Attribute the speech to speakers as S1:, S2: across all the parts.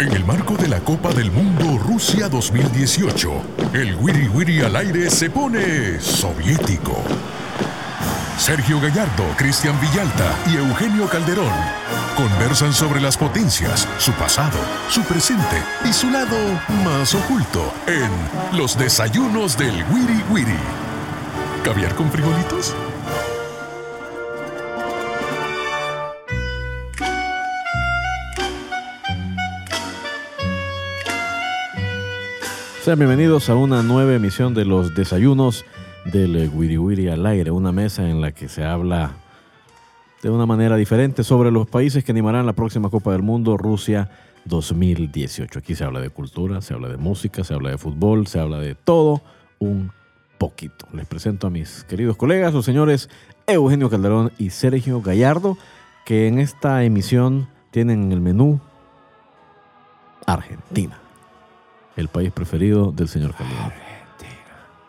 S1: En el marco de la Copa del Mundo Rusia 2018, el Wiri Wiri al aire se pone soviético. Sergio Gallardo, Cristian Villalta y Eugenio Calderón conversan sobre las potencias, su pasado, su presente y su lado más oculto en Los Desayunos del Wiri Wiri. ¿Caviar con frijolitos?
S2: Sean bienvenidos a una nueva emisión de los desayunos del Wiri Wiri al aire, una mesa en la que se habla de una manera diferente sobre los países que animarán la próxima Copa del Mundo, Rusia 2018. Aquí se habla de cultura, se habla de música, se habla de fútbol, se habla de todo un poquito. Les presento a mis queridos colegas, los señores Eugenio Calderón y Sergio Gallardo, que en esta emisión tienen en el menú Argentina el país preferido del señor Calderón.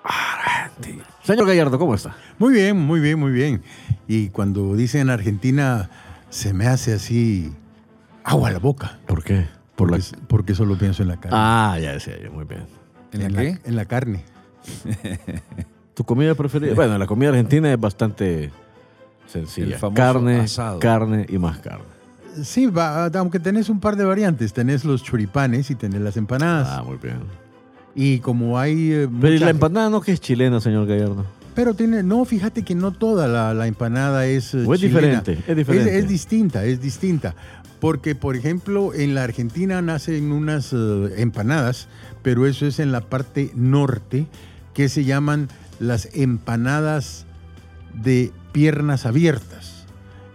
S2: Argentina. Señor Gallardo, ¿cómo está?
S3: Muy bien, muy bien, muy bien. Y cuando dicen Argentina, se me hace así agua a la boca.
S2: ¿Por qué?
S3: Por porque, porque solo pienso en la carne.
S2: Ah, ya decía yo, muy bien.
S3: ¿En, la qué? en la carne.
S2: ¿Tu comida preferida? Bueno, la comida argentina es bastante sencilla. Carne, carne y más carne.
S3: Sí, va, aunque tenés un par de variantes. Tenés los choripanes y tenés las empanadas.
S2: Ah, muy bien.
S3: Y como hay...
S2: Eh, Pero ¿y la empanada no que es chilena, señor Gallardo?
S3: Pero tiene, no, fíjate que no toda la, empanada es
S2: eh, es diferente, es diferente.
S3: Es, distinta, es distinta. Porque, por ejemplo, en la Argentina nacen unas eh, empanadas, pero eso es en la parte norte, que se llaman las empanadas de piernas abiertas.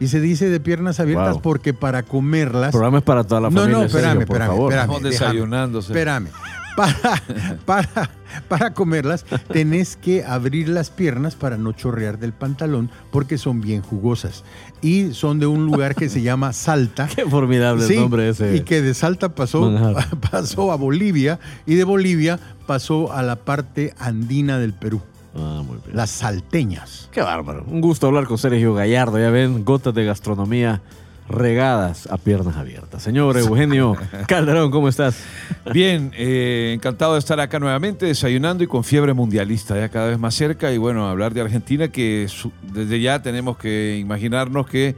S3: Y se dice de piernas abiertas porque para comerlas. El
S2: programa es para toda la familia.
S3: No, no, espérame, espérame. espérame
S2: Estamos desayunándose.
S3: Espérame. Para, para, para comerlas tenés que abrir las piernas para no chorrear del pantalón porque son bien jugosas. Y son de un lugar que se llama Salta.
S2: Qué formidable el nombre ese.
S3: Y que de Salta pasó, pasó a Bolivia y de Bolivia pasó a la parte andina del Perú.
S2: Ah, muy bien.
S3: Las salteñas.
S2: Qué bárbaro. Un gusto hablar con Sergio Gallardo. Ya ven, gotas de gastronomía regadas a piernas abiertas. Señor Eugenio Calderón, ¿cómo estás?
S4: Bien, eh, encantado de estar acá nuevamente, desayunando y con fiebre mundialista, ya cada vez más cerca. Y bueno, hablar de Argentina, que desde ya tenemos que imaginarnos que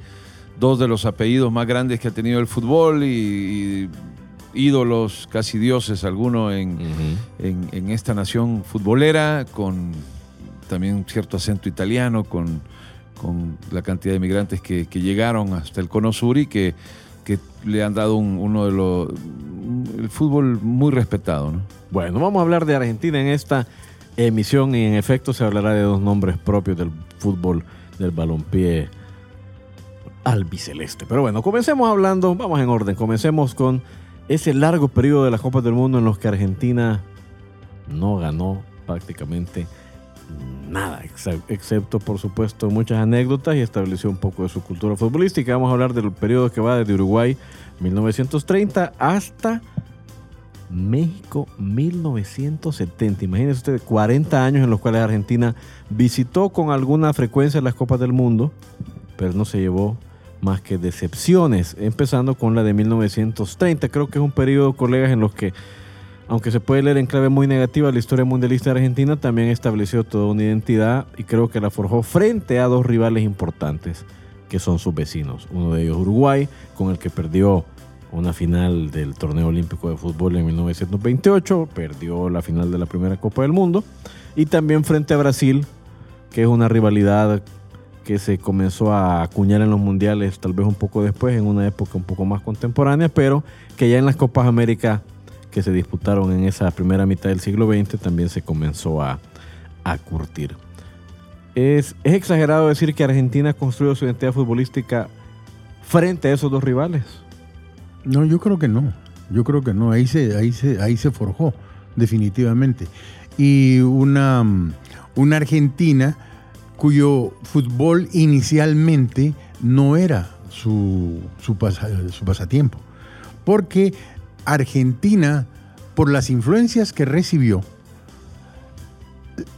S4: dos de los apellidos más grandes que ha tenido el fútbol y, ídolos, casi dioses, alguno en, en esta nación futbolera, con también cierto acento italiano con, con la cantidad de migrantes que, llegaron hasta el Cono Sur y que, que le han dado uno de los el fútbol muy respetado. ¿no?
S2: Bueno, vamos a hablar de Argentina en esta emisión y en efecto se hablará de dos nombres propios del fútbol del balompié albiceleste. Pero bueno, comencemos hablando, vamos en orden, comencemos con ese largo periodo de las Copas del Mundo en los que Argentina no ganó prácticamente nada, excepto por supuesto muchas anécdotas y estableció un poco de su cultura futbolística. Vamos a hablar del periodo que va desde Uruguay 1930 hasta México 1970. Imagínense ustedes, 40 años en los cuales Argentina visitó con alguna frecuencia las Copas del Mundo, pero no se llevó más que decepciones, empezando con la de 1930. Creo que es un periodo, colegas, en los que aunque se puede leer en clave muy negativa, la historia mundialista de Argentina también estableció toda una identidad y creo que la forjó frente a dos rivales importantes que son sus vecinos. Uno de ellos Uruguay, con el que perdió una final del torneo olímpico de fútbol en 1928, perdió la final de la primera Copa del Mundo, y también frente a Brasil, que es una rivalidad que se comenzó a acuñar en los mundiales tal vez un poco después, en una época un poco más contemporánea, pero que ya en las Copas América que se disputaron en esa primera mitad del siglo XX también se comenzó a, curtir. Es, es, exagerado decir que Argentina construyó su identidad futbolística frente a esos dos rivales.
S3: No, yo creo que no. Yo creo que no. Ahí se, ahí se, ahí se forjó, definitivamente. Y una, una Argentina cuyo fútbol inicialmente no era su, su, su pasatiempo. Porque Argentina, por las influencias que recibió,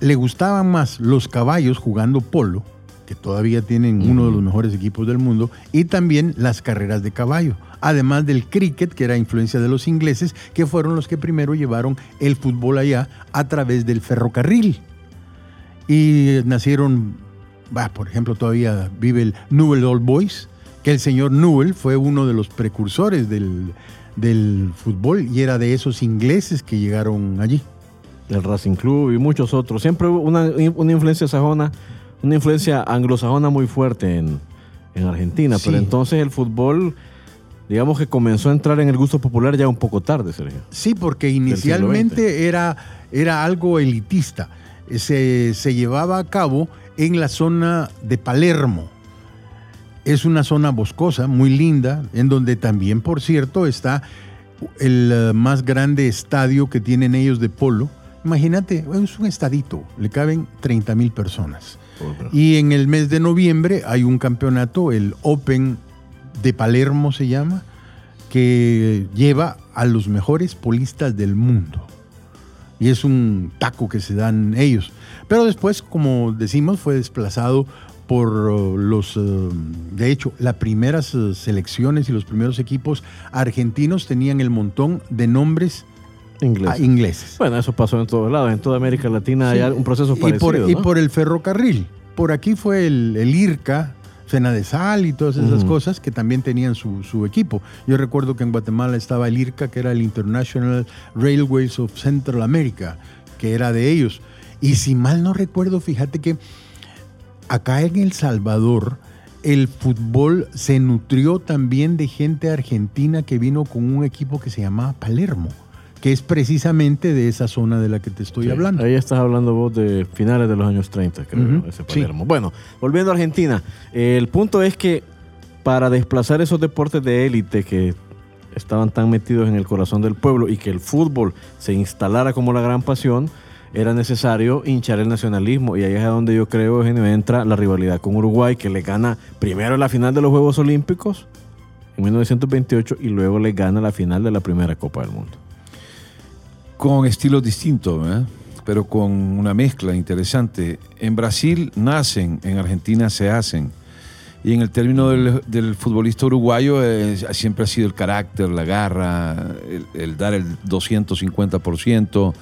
S3: le gustaban más los caballos jugando polo que todavía tienen uno de los mejores equipos del mundo, y también las carreras de caballo. Además del cricket, que era influencia de los ingleses, que fueron los que primero llevaron el fútbol allá a través del ferrocarril. Y nacieron, bah, por ejemplo, todavía vive el Newell Old Boys, que el señor Newell fue uno de los precursores del, del fútbol y era de esos ingleses que llegaron allí.
S2: El Racing Club y muchos otros. Siempre hubo una, una influencia sajona, una influencia anglosajona muy fuerte en, en Argentina.
S3: Sí.
S2: Pero entonces el fútbol, digamos que comenzó a entrar en el gusto popular ya un poco tarde, Sergio.
S3: Sí, porque inicialmente era, era algo elitista. Se, se llevaba a cabo en la zona de Palermo. Es una zona boscosa, muy linda, en donde también, por cierto, está el eh, más grande estadio que tienen ellos de polo. Imagínate, es un estadito, le caben 30 mil personas. Y en el mes de noviembre hay un campeonato, el Open de Palermo se llama, que lleva a los mejores polistas del mundo. Y es un taco que se dan ellos. Pero después, como decimos, fue desplazado por uh, los, uh, de hecho, las primeras uh, selecciones y los primeros equipos argentinos tenían el montón de nombres ah, ingleses.
S2: Bueno, eso pasó en todos lados. En toda América Latina
S3: Sí.
S2: hay un proceso
S3: y
S2: parecido.
S3: por, y por el ferrocarril. Por aquí fue el, el IRCA, Fena de Sal y todas esas cosas que también tenían su, su equipo. Yo recuerdo que en Guatemala estaba el IRCA, que era el International Railways of Central America, que era de ellos. Y si mal no recuerdo, fíjate que acá en El Salvador el fútbol se nutrió también de gente argentina que vino con un equipo que se llamaba Palermo, que es precisamente de esa zona de la que te estoy
S2: Sí,
S3: hablando.
S2: Ahí estás hablando vos de finales de los años 30, creo,
S3: Ujú,
S2: ese
S3: sí.
S2: Palermo. Bueno, volviendo a Argentina, el punto es que para desplazar esos deportes de élite que estaban tan metidos en el corazón del pueblo y que el fútbol se instalara como la gran pasión, era necesario hinchar el nacionalismo. Y ahí es a donde yo creo, Eugenio, entra la rivalidad con Uruguay, que le gana primero la final de los Juegos Olímpicos en 1928 y luego le gana la final de la primera Copa del Mundo.
S4: con estilos distintos, ¿verdad? pero con una mezcla interesante. En Brasil nacen, en Argentina se hacen. Y en el término del, del futbolista uruguayo eh, siempre ha sido el carácter, la garra, el, el dar el 250%,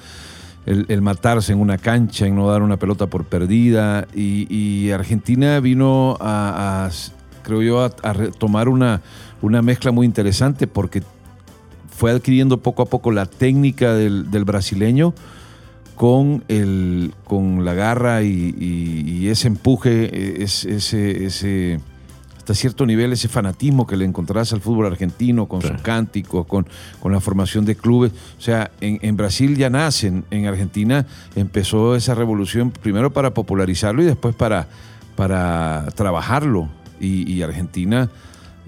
S4: el, matarse en una cancha, en no dar una pelota por perdida. Y, Argentina vino a, creo yo, a, retomar una, una mezcla muy interesante porque fue adquiriendo poco a poco la técnica del, brasileño con, el, con la garra y, y- ese empuje, es- ese, ese, hasta cierto nivel, ese fanatismo que le encontrás al fútbol argentino con
S2: Sí.
S4: sus cánticos, con, con la formación de clubes. O sea, en, en Brasil ya nacen, en Argentina empezó esa revolución primero para popularizarlo y después para, para trabajarlo. Y, y Argentina,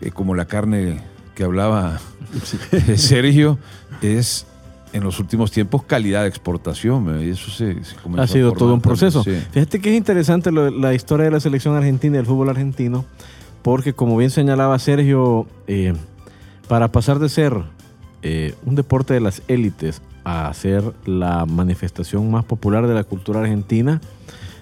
S4: eh, como la carne que hablaba Sergio, es en los últimos tiempos calidad de exportación. ¿verdad? Y eso se, se comenzó
S2: Ha
S4: a
S2: sido todo un proceso.
S4: también, sí.
S2: Fíjate que es interesante lo- la historia de la selección argentina y del fútbol argentino, porque como bien señalaba Sergio, eh, para pasar de ser eh, un deporte de las élites a ser la manifestación más popular de la cultura argentina,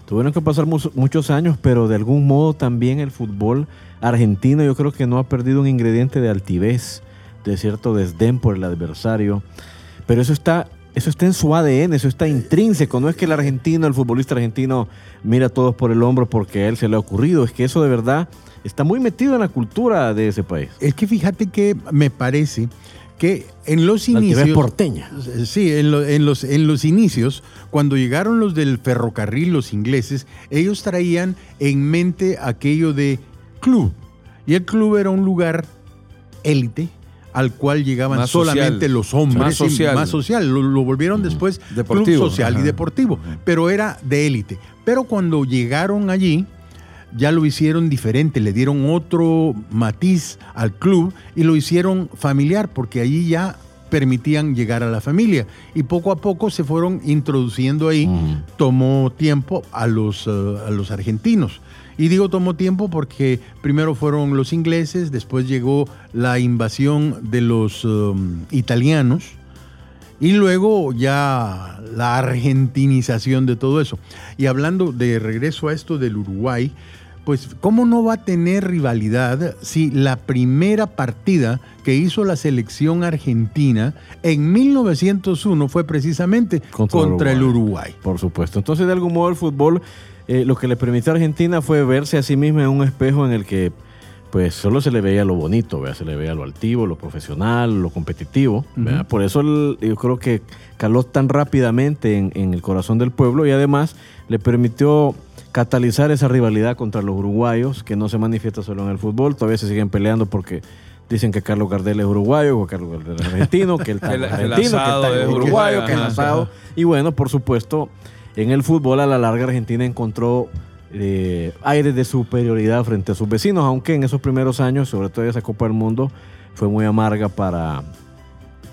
S2: tuvieron que pasar mu- muchos años, pero de algún modo también el fútbol argentino yo creo que no ha perdido un ingrediente de altivez, de cierto desdén por el adversario. Pero eso está, eso está en su ADN, eso está intrínseco. No es que el argentino, el futbolista argentino, mira a todos por el hombro porque a él se le ha ocurrido. Es que eso de verdad está muy metido en la cultura de ese país.
S3: Es que fíjate que me parece que en los inicios.
S2: porteña.
S3: Sí, en, lo- en los, en los inicios, cuando llegaron los del ferrocarril, los ingleses, ellos traían en mente aquello de club. Y el club era un lugar élite al cual llegaban
S4: Más
S3: solamente
S4: social.
S3: los hombres.
S4: Más
S3: y
S4: social.
S3: más social. Lo, lo volvieron después
S4: Deportivo.
S3: club social y deportivo. Pero era de élite. Pero cuando llegaron allí, ya lo hicieron diferente, le dieron otro matiz al club y lo hicieron familiar, porque allí ya permitían llegar a la familia. Y poco a poco se fueron introduciendo ahí. Tomó tiempo a los, eh, a los argentinos. Y digo tomó tiempo porque primero fueron los ingleses, después llegó la invasión de los um, italianos y luego ya la argentinización de todo eso. Y hablando de regreso a esto del Uruguay, pues ¿cómo no va a tener rivalidad si la primera partida que hizo la selección argentina en 1901 fue precisamente
S2: Contra
S3: contra, el
S2: Uruguay.
S3: Uruguay?
S2: Por supuesto. Entonces, de algún modo, el fútbol eh, lo que le permitió a Argentina fue verse a sí misma en un espejo en el que pues solo se le veía lo bonito, ¿verdad? se le veía lo altivo, lo profesional, lo competitivo. Por eso el- yo creo que caló tan rápidamente en, en el corazón del pueblo y además le permitió catalizar esa rivalidad contra los uruguayos que no se manifiesta solo en el fútbol, todavía se siguen peleando porque dicen que Carlos Gardel es uruguayo, que Carlos Gardel es argentino, que el es
S4: el
S2: argentino, que el
S4: es uruguayo,
S2: que el asado. Y bueno, por supuesto, en el fútbol a la larga Argentina encontró eh, aires de superioridad frente a sus vecinos, aunque en esos primeros años, sobre todo esa Copa del Mundo, fue muy amarga para,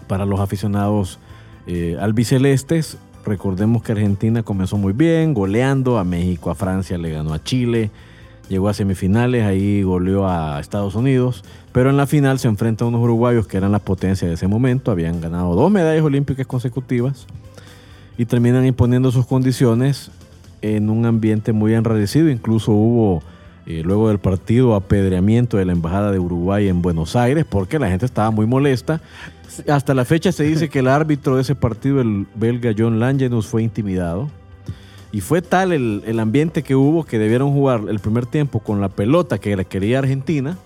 S2: para los aficionados eh, albicelestes. Recordemos que Argentina comenzó muy bien, goleando a México, a Francia, le ganó a Chile, llegó a semifinales, ahí goleó a Estados Unidos, pero en la final se enfrenta a unos uruguayos que eran la potencia de ese momento, habían ganado dos medallas olímpicas consecutivas y terminan imponiendo sus condiciones en un ambiente muy enrarecido. Incluso hubo, eh, luego del partido, apedreamiento de la Embajada de Uruguay en Buenos Aires porque la gente estaba muy molesta. Hasta la fecha se dice que el árbitro de ese partido, el belga John Langenus, fue intimidado. Y fue tal el, el ambiente que hubo que debieron jugar el primer tiempo con la pelota que la quería Argentina.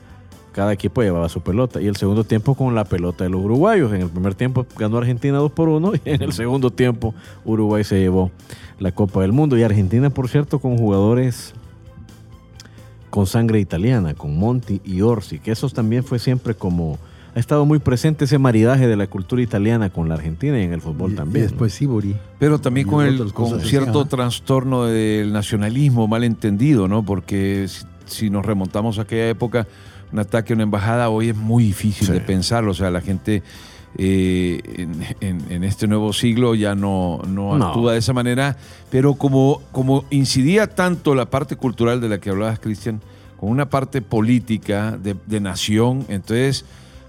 S2: Cada equipo llevaba su pelota. Y el segundo tiempo con la pelota de los uruguayos. En el primer tiempo ganó Argentina 2 por 1 y en el segundo tiempo Uruguay se llevó la Copa del Mundo. Y Argentina, por cierto, con jugadores con sangre italiana, con Monti y Orsi, que eso también fue siempre como... Ha estado muy presente ese maridaje de la cultura italiana con la Argentina y en el fútbol
S3: Y-
S2: también.
S3: Y
S2: ¿no?
S3: después Sibori.
S4: Pero también
S3: Y
S4: con, el, con cierto trastorno del nacionalismo mal entendido, ¿no? Porque si, si nos remontamos a aquella época, un ataque a una embajada hoy es muy difícil
S2: Sí.
S4: de pensarlo. O sea, la gente eh, en, en- en este nuevo siglo ya no, no
S2: No.
S4: actúa de esa manera. Pero como, como incidía tanto la parte cultural de la que hablabas, Cristian, con una parte política de, de nación, entonces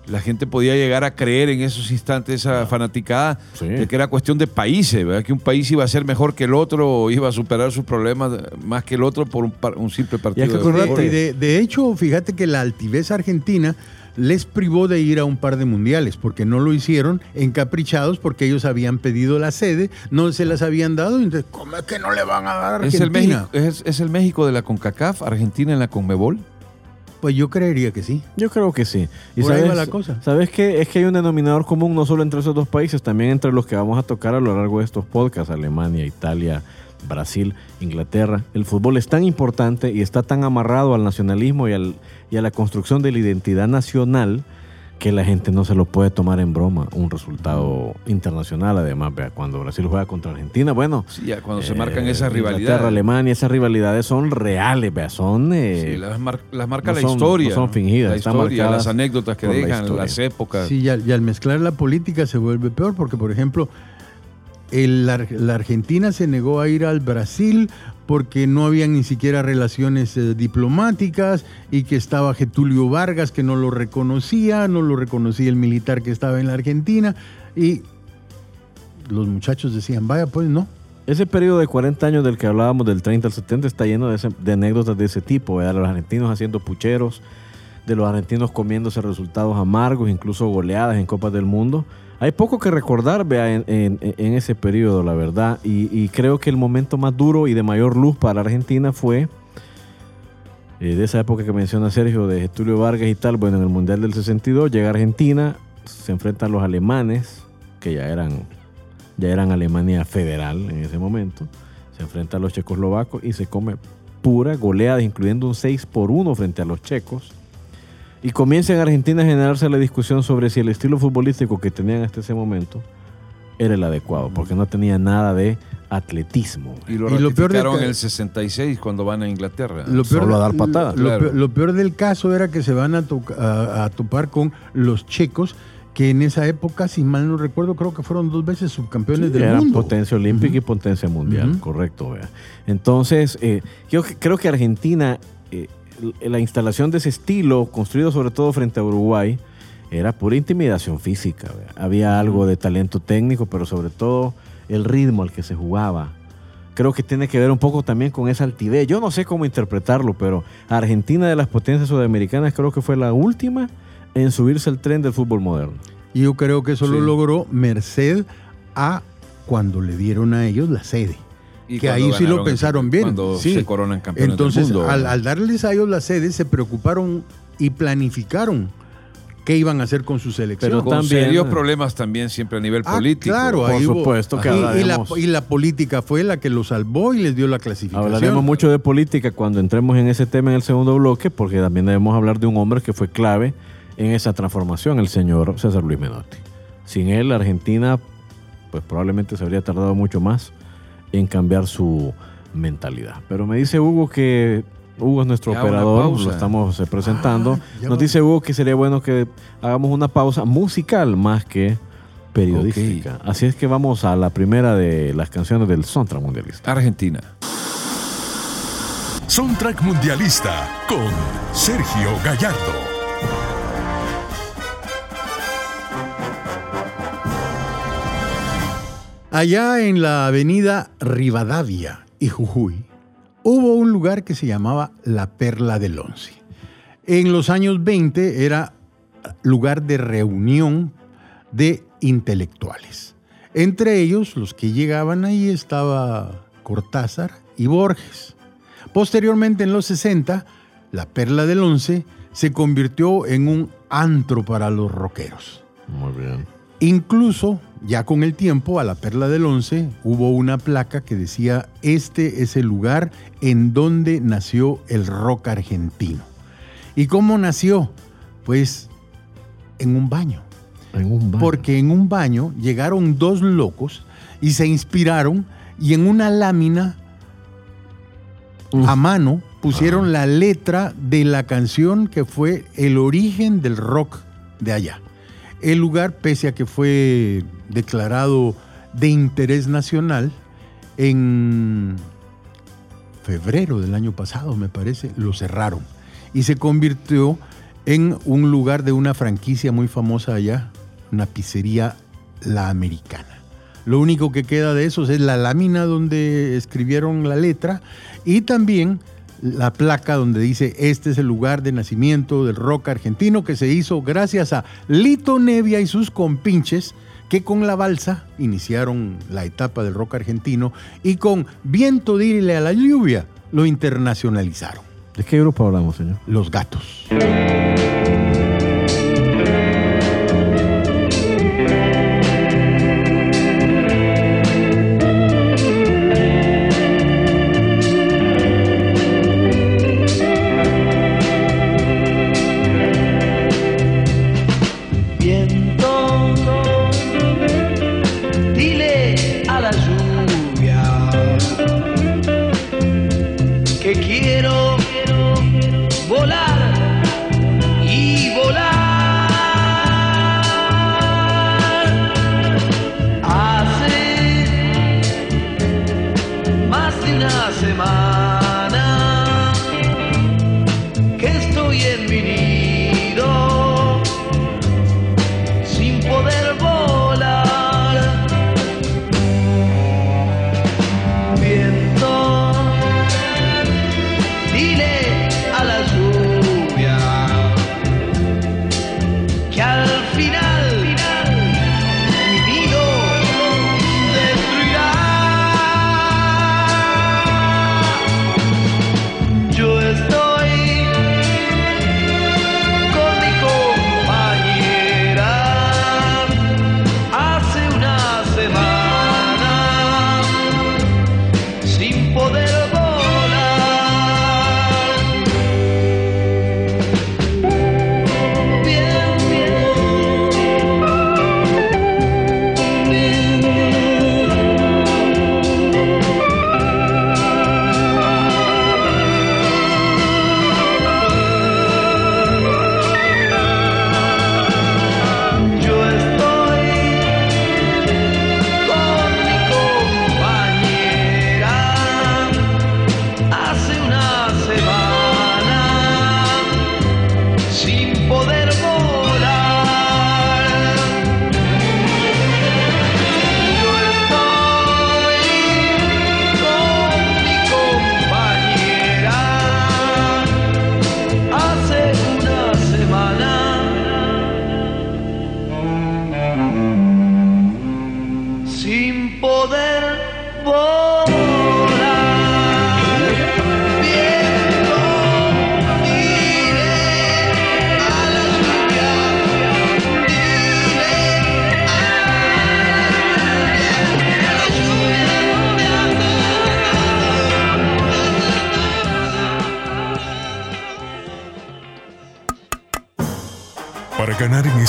S4: la gente podía llegar a creer en esos instantes esa fanaticada
S2: Sí.
S4: de que era cuestión de países, ¿verdad? Que un país iba a ser mejor que el otro o iba a superar sus problemas más que el otro por un, par- un simple partido. de
S3: de, de hecho, fíjate que la altivez argentina les privó de ir a un par de mundiales, porque no lo hicieron encaprichados, porque ellos habían pedido la sede, no se las habían dado, y entonces, ¿cómo es que no le van a dar a
S4: ¿Es el,
S3: Argentina?
S4: México, es, es el México de la CONCACAF, Argentina en la CONMEBOL?
S3: Pues yo creería que sí.
S2: Yo creo que sí. Y
S3: Por ahí
S2: sabes,
S3: va la cosa.
S2: ¿Sabes qué? Es que hay un denominador común no solo entre esos dos países, también entre los que vamos a tocar a lo largo de estos podcasts, Alemania, Italia, Brasil, Inglaterra. El fútbol es tan importante y está tan amarrado al nacionalismo y, al- y a la construcción de la identidad nacional que la gente no se lo puede tomar en broma. Un resultado internacional, además, vea, cuando Brasil juega contra Argentina, bueno.
S4: Sí, ya cuando se
S2: eh,
S4: marcan esas
S2: Inglaterra,
S4: rivalidades.
S2: Alemania, esas rivalidades son reales, vea, son... eh,
S4: Sí, las, mar- las marca
S2: no
S4: la
S2: son-
S4: historia.
S2: no son fingidas,
S4: La
S2: están
S4: historia,
S2: marcadas
S4: las anécdotas que
S2: la
S4: dejan, las épocas.
S3: Sí, y al, y al mezclar la política se vuelve peor, porque, por ejemplo, el Ar- la Argentina se negó a ir al Brasil porque no habían ni siquiera relaciones eh, diplomáticas y que estaba Getulio Vargas que no lo reconocía, no lo reconocía el militar que estaba en la Argentina y los muchachos decían, vaya pues no.
S2: Ese periodo de 40 años del que hablábamos, del 30 al 70, está lleno de, anécdotas de ese tipo, de los argentinos haciendo pucheros, de los argentinos comiéndose resultados amargos, incluso goleadas en Copas del Mundo. Hay poco que recordar en, ese periodo, la verdad, y, creo que el momento más duro y de mayor luz para Argentina fue eh, de esa época que menciona Sergio, de Getulio Vargas y tal, bueno, en el Mundial del 62 llega Argentina, se enfrentan los alemanes, que ya eran, ya eran Alemania federal en ese momento, se enfrenta a los checoslovacos y se come pura goleada, incluyendo un 6 por 1 frente a los checos. Y comienza en Argentina a generarse la discusión sobre si el estilo futbolístico que tenían hasta ese momento era el adecuado, porque no tenía nada de atletismo.
S4: Y lo
S3: Y lo peor
S4: en el 66 cuando van a Inglaterra.
S3: Lo
S2: Solo a dar patadas.
S3: Lo,
S4: Claro.
S3: peor, lo peor del caso era que se van a, to- a- a topar con los checos, que en esa época, si mal no recuerdo, creo que fueron dos veces subcampeones
S2: Sí,
S3: del
S2: eran
S3: mundo.
S2: potencia olímpica y potencia mundial, correcto. vea. Entonces, eh, yo creo que Argentina, la instalación de ese estilo, construido sobre todo frente a Uruguay, era pura intimidación física. Había algo de talento técnico, pero sobre todo el ritmo al que se jugaba. creo que tiene que ver un poco también con esa altivez. Yo no sé cómo interpretarlo, pero Argentina de las potencias sudamericanas creo que fue la última en subirse al tren del fútbol moderno.
S3: Y yo creo que eso lo logró merced a cuando le dieron a ellos la sede.
S4: Y
S3: que
S4: cuando
S3: ahí sí lo
S4: el-
S3: pensaron bien.
S4: Cuando
S3: sí.
S4: se coronan campeones
S3: Entonces,
S4: del mundo.
S3: al, al darles a ellos la sede, se preocuparon y planificaron qué iban a hacer con su selección.
S2: Pero
S4: con
S2: también-
S4: serios problemas también siempre a nivel
S3: Ah,
S4: político.
S3: claro,
S2: Por
S3: ahí hubo-
S2: supuesto que
S3: y- y, la,
S2: hablaremos.
S3: y la política fue la que lo salvó y les dio la clasificación.
S2: Hablaremos mucho de política cuando entremos en ese tema en el segundo bloque, porque también debemos hablar de un hombre que fue clave en esa transformación, el señor César Luis Menotti. Sin él, Argentina, pues probablemente se habría tardado mucho más en cambiar su mentalidad. Pero me dice Hugo que Hugo es nuestro
S4: Ya,
S2: operador, lo estamos eh, presentando.
S3: Ah, ya
S2: Nos
S3: va.
S2: dice Hugo que sería bueno que hagamos una pausa musical más que periodística. Así es que vamos a la primera de las canciones del soundtrack mundialista.
S4: Argentina.
S1: Soundtrack Mundialista con Sergio Gallardo.
S3: Allá en la avenida Rivadavia y Jujuy hubo un lugar que se llamaba La Perla del Once. En los años 20 era lugar de reunión de intelectuales. Entre ellos, los que llegaban ahí estaba Cortázar y Borges. Posteriormente, en los 60, La Perla del Once se convirtió en un antro para los rockeros.
S2: Muy bien.
S3: Incluso, ya con el tiempo, a la Perla del Once hubo una placa que decía, este es el lugar en donde nació el rock argentino. ¿Y cómo nació? Pues en un baño.
S2: En un bar.
S3: Porque en un baño llegaron dos locos y se inspiraron y en una lámina
S2: Uf.
S3: a mano pusieron la letra de la canción que fue el origen del rock de allá. El lugar, pese a que fue declarado de interés nacional, en febrero del año pasado, me parece, lo cerraron y se convirtió en un lugar de una franquicia muy famosa allá, una pizzería La Americana. Lo único que queda de esos es la lámina donde escribieron la letra y también la placa donde dice este es el lugar de nacimiento del rock argentino que se hizo gracias a Lito Nevia y sus compinches que con la balsa iniciaron la etapa del rock argentino y con Viento dile a la lluvia lo internacionalizaron.
S2: ¿De qué grupo hablamos, señor?
S3: Los gatos.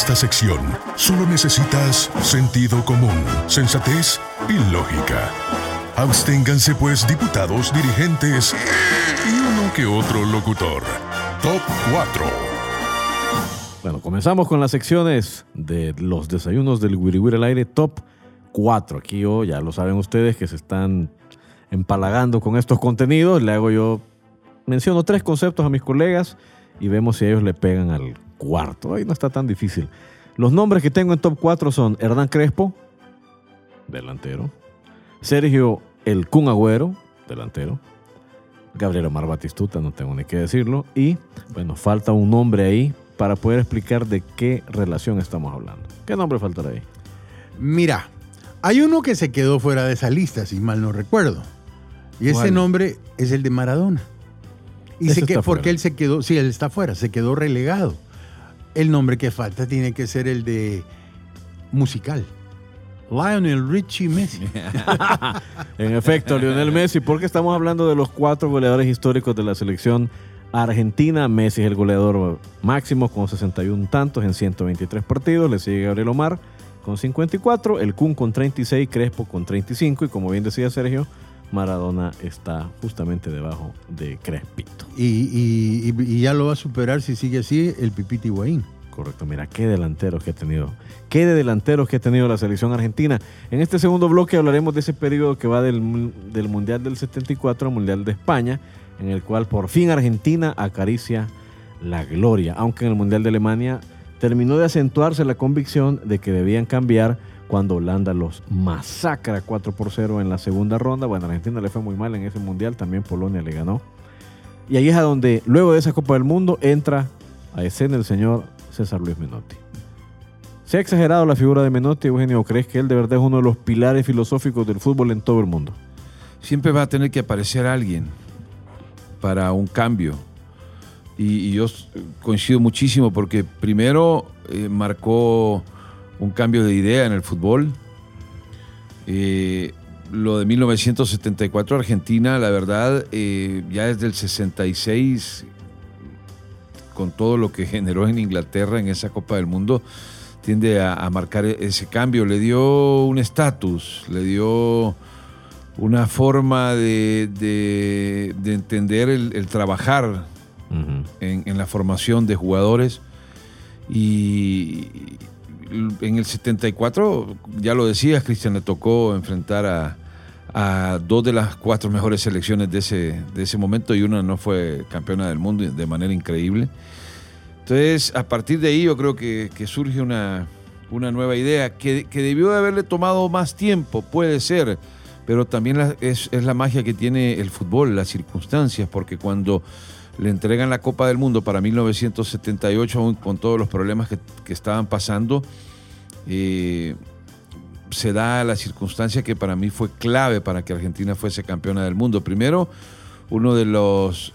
S1: Esta sección, solo necesitas sentido común, sensatez y lógica. Absténganse pues diputados, dirigentes y uno que otro locutor. Top 4.
S2: Bueno, comenzamos con las secciones de los desayunos del Wiri Wiri al aire top 4. Aquí yo, ya lo saben ustedes que se están empalagando con estos contenidos. Le hago yo, menciono tres conceptos a mis colegas y vemos si ellos le pegan al cuarto. Ahí no está tan difícil. Los nombres que tengo en top 4 son Hernán Crespo, delantero. Sergio El Kun Agüero, delantero. Gabriel Omar Batistuta, no tengo ni que decirlo. Y, bueno, falta un nombre ahí para poder explicar de qué relación estamos hablando. ¿Qué nombre faltará ahí?
S3: Mira, hay uno que se quedó fuera de esa lista, si mal no recuerdo. Y ese
S2: ¿Cuál?
S3: nombre es el de Maradona. Y
S2: Ese
S3: se que, porque él se quedó, sí, él está fuera, se quedó relegado. El nombre que falta tiene que ser el de musical. Lionel Richie Messi.
S2: En efecto, Lionel Messi, porque estamos hablando de los cuatro goleadores históricos de la selección argentina. Messi es el goleador máximo con 61 tantos en 123 partidos. Le sigue Gabriel Omar con 54, el Kun con 36, Crespo con 35 y como bien decía Sergio, Maradona está justamente debajo de Crespito.
S3: Y, y- ya lo va a superar si sigue así el Pipiti Higuaín.
S2: Correcto, mira, qué delanteros que ha tenido. Qué de delanteros que ha tenido la selección argentina. En este segundo bloque hablaremos de ese periodo que va del, del Mundial del 74 al Mundial de España, en el cual por fin Argentina acaricia la gloria, aunque en el Mundial de Alemania terminó de acentuarse la convicción de que debían cambiar cuando Holanda los masacra 4 por 0 en la segunda ronda. Bueno, Argentina le fue muy mal en ese Mundial, también Polonia le ganó. Y ahí es a donde, luego de esa Copa del Mundo, entra a escena el señor César Luis Menotti. ¿Se ha exagerado la figura de Menotti, Eugenio? ¿O crees que él de verdad es uno de los pilares filosóficos del fútbol en todo el mundo?
S4: Siempre va a tener que aparecer alguien para un cambio. Y, yo coincido muchísimo porque primero eh, marcó un cambio de idea en el fútbol. Eh, lo de 1974 Argentina, la verdad, eh, ya desde el 66, con todo lo que generó en Inglaterra en esa Copa del Mundo, tiende a, a marcar e- ese cambio. Le dio un estatus, le dio una forma de, de- de entender el, el trabajar en, en la formación de jugadores. Y en el 74, ya lo decías, Cristian, le tocó enfrentar a, dos de las cuatro mejores selecciones de ese, de ese momento y una no fue campeona del mundo de manera increíble. Entonces, a partir de ahí yo creo que, surge una, una nueva idea que, que debió de haberle tomado más tiempo, puede ser, pero también es, es la magia que tiene el fútbol, las circunstancias, porque cuando le entregan la Copa del Mundo para 1978, aún con todos los problemas que, que estaban pasando, eh, se da la circunstancia que para mí fue clave para que Argentina fuese campeona del mundo. Primero, uno de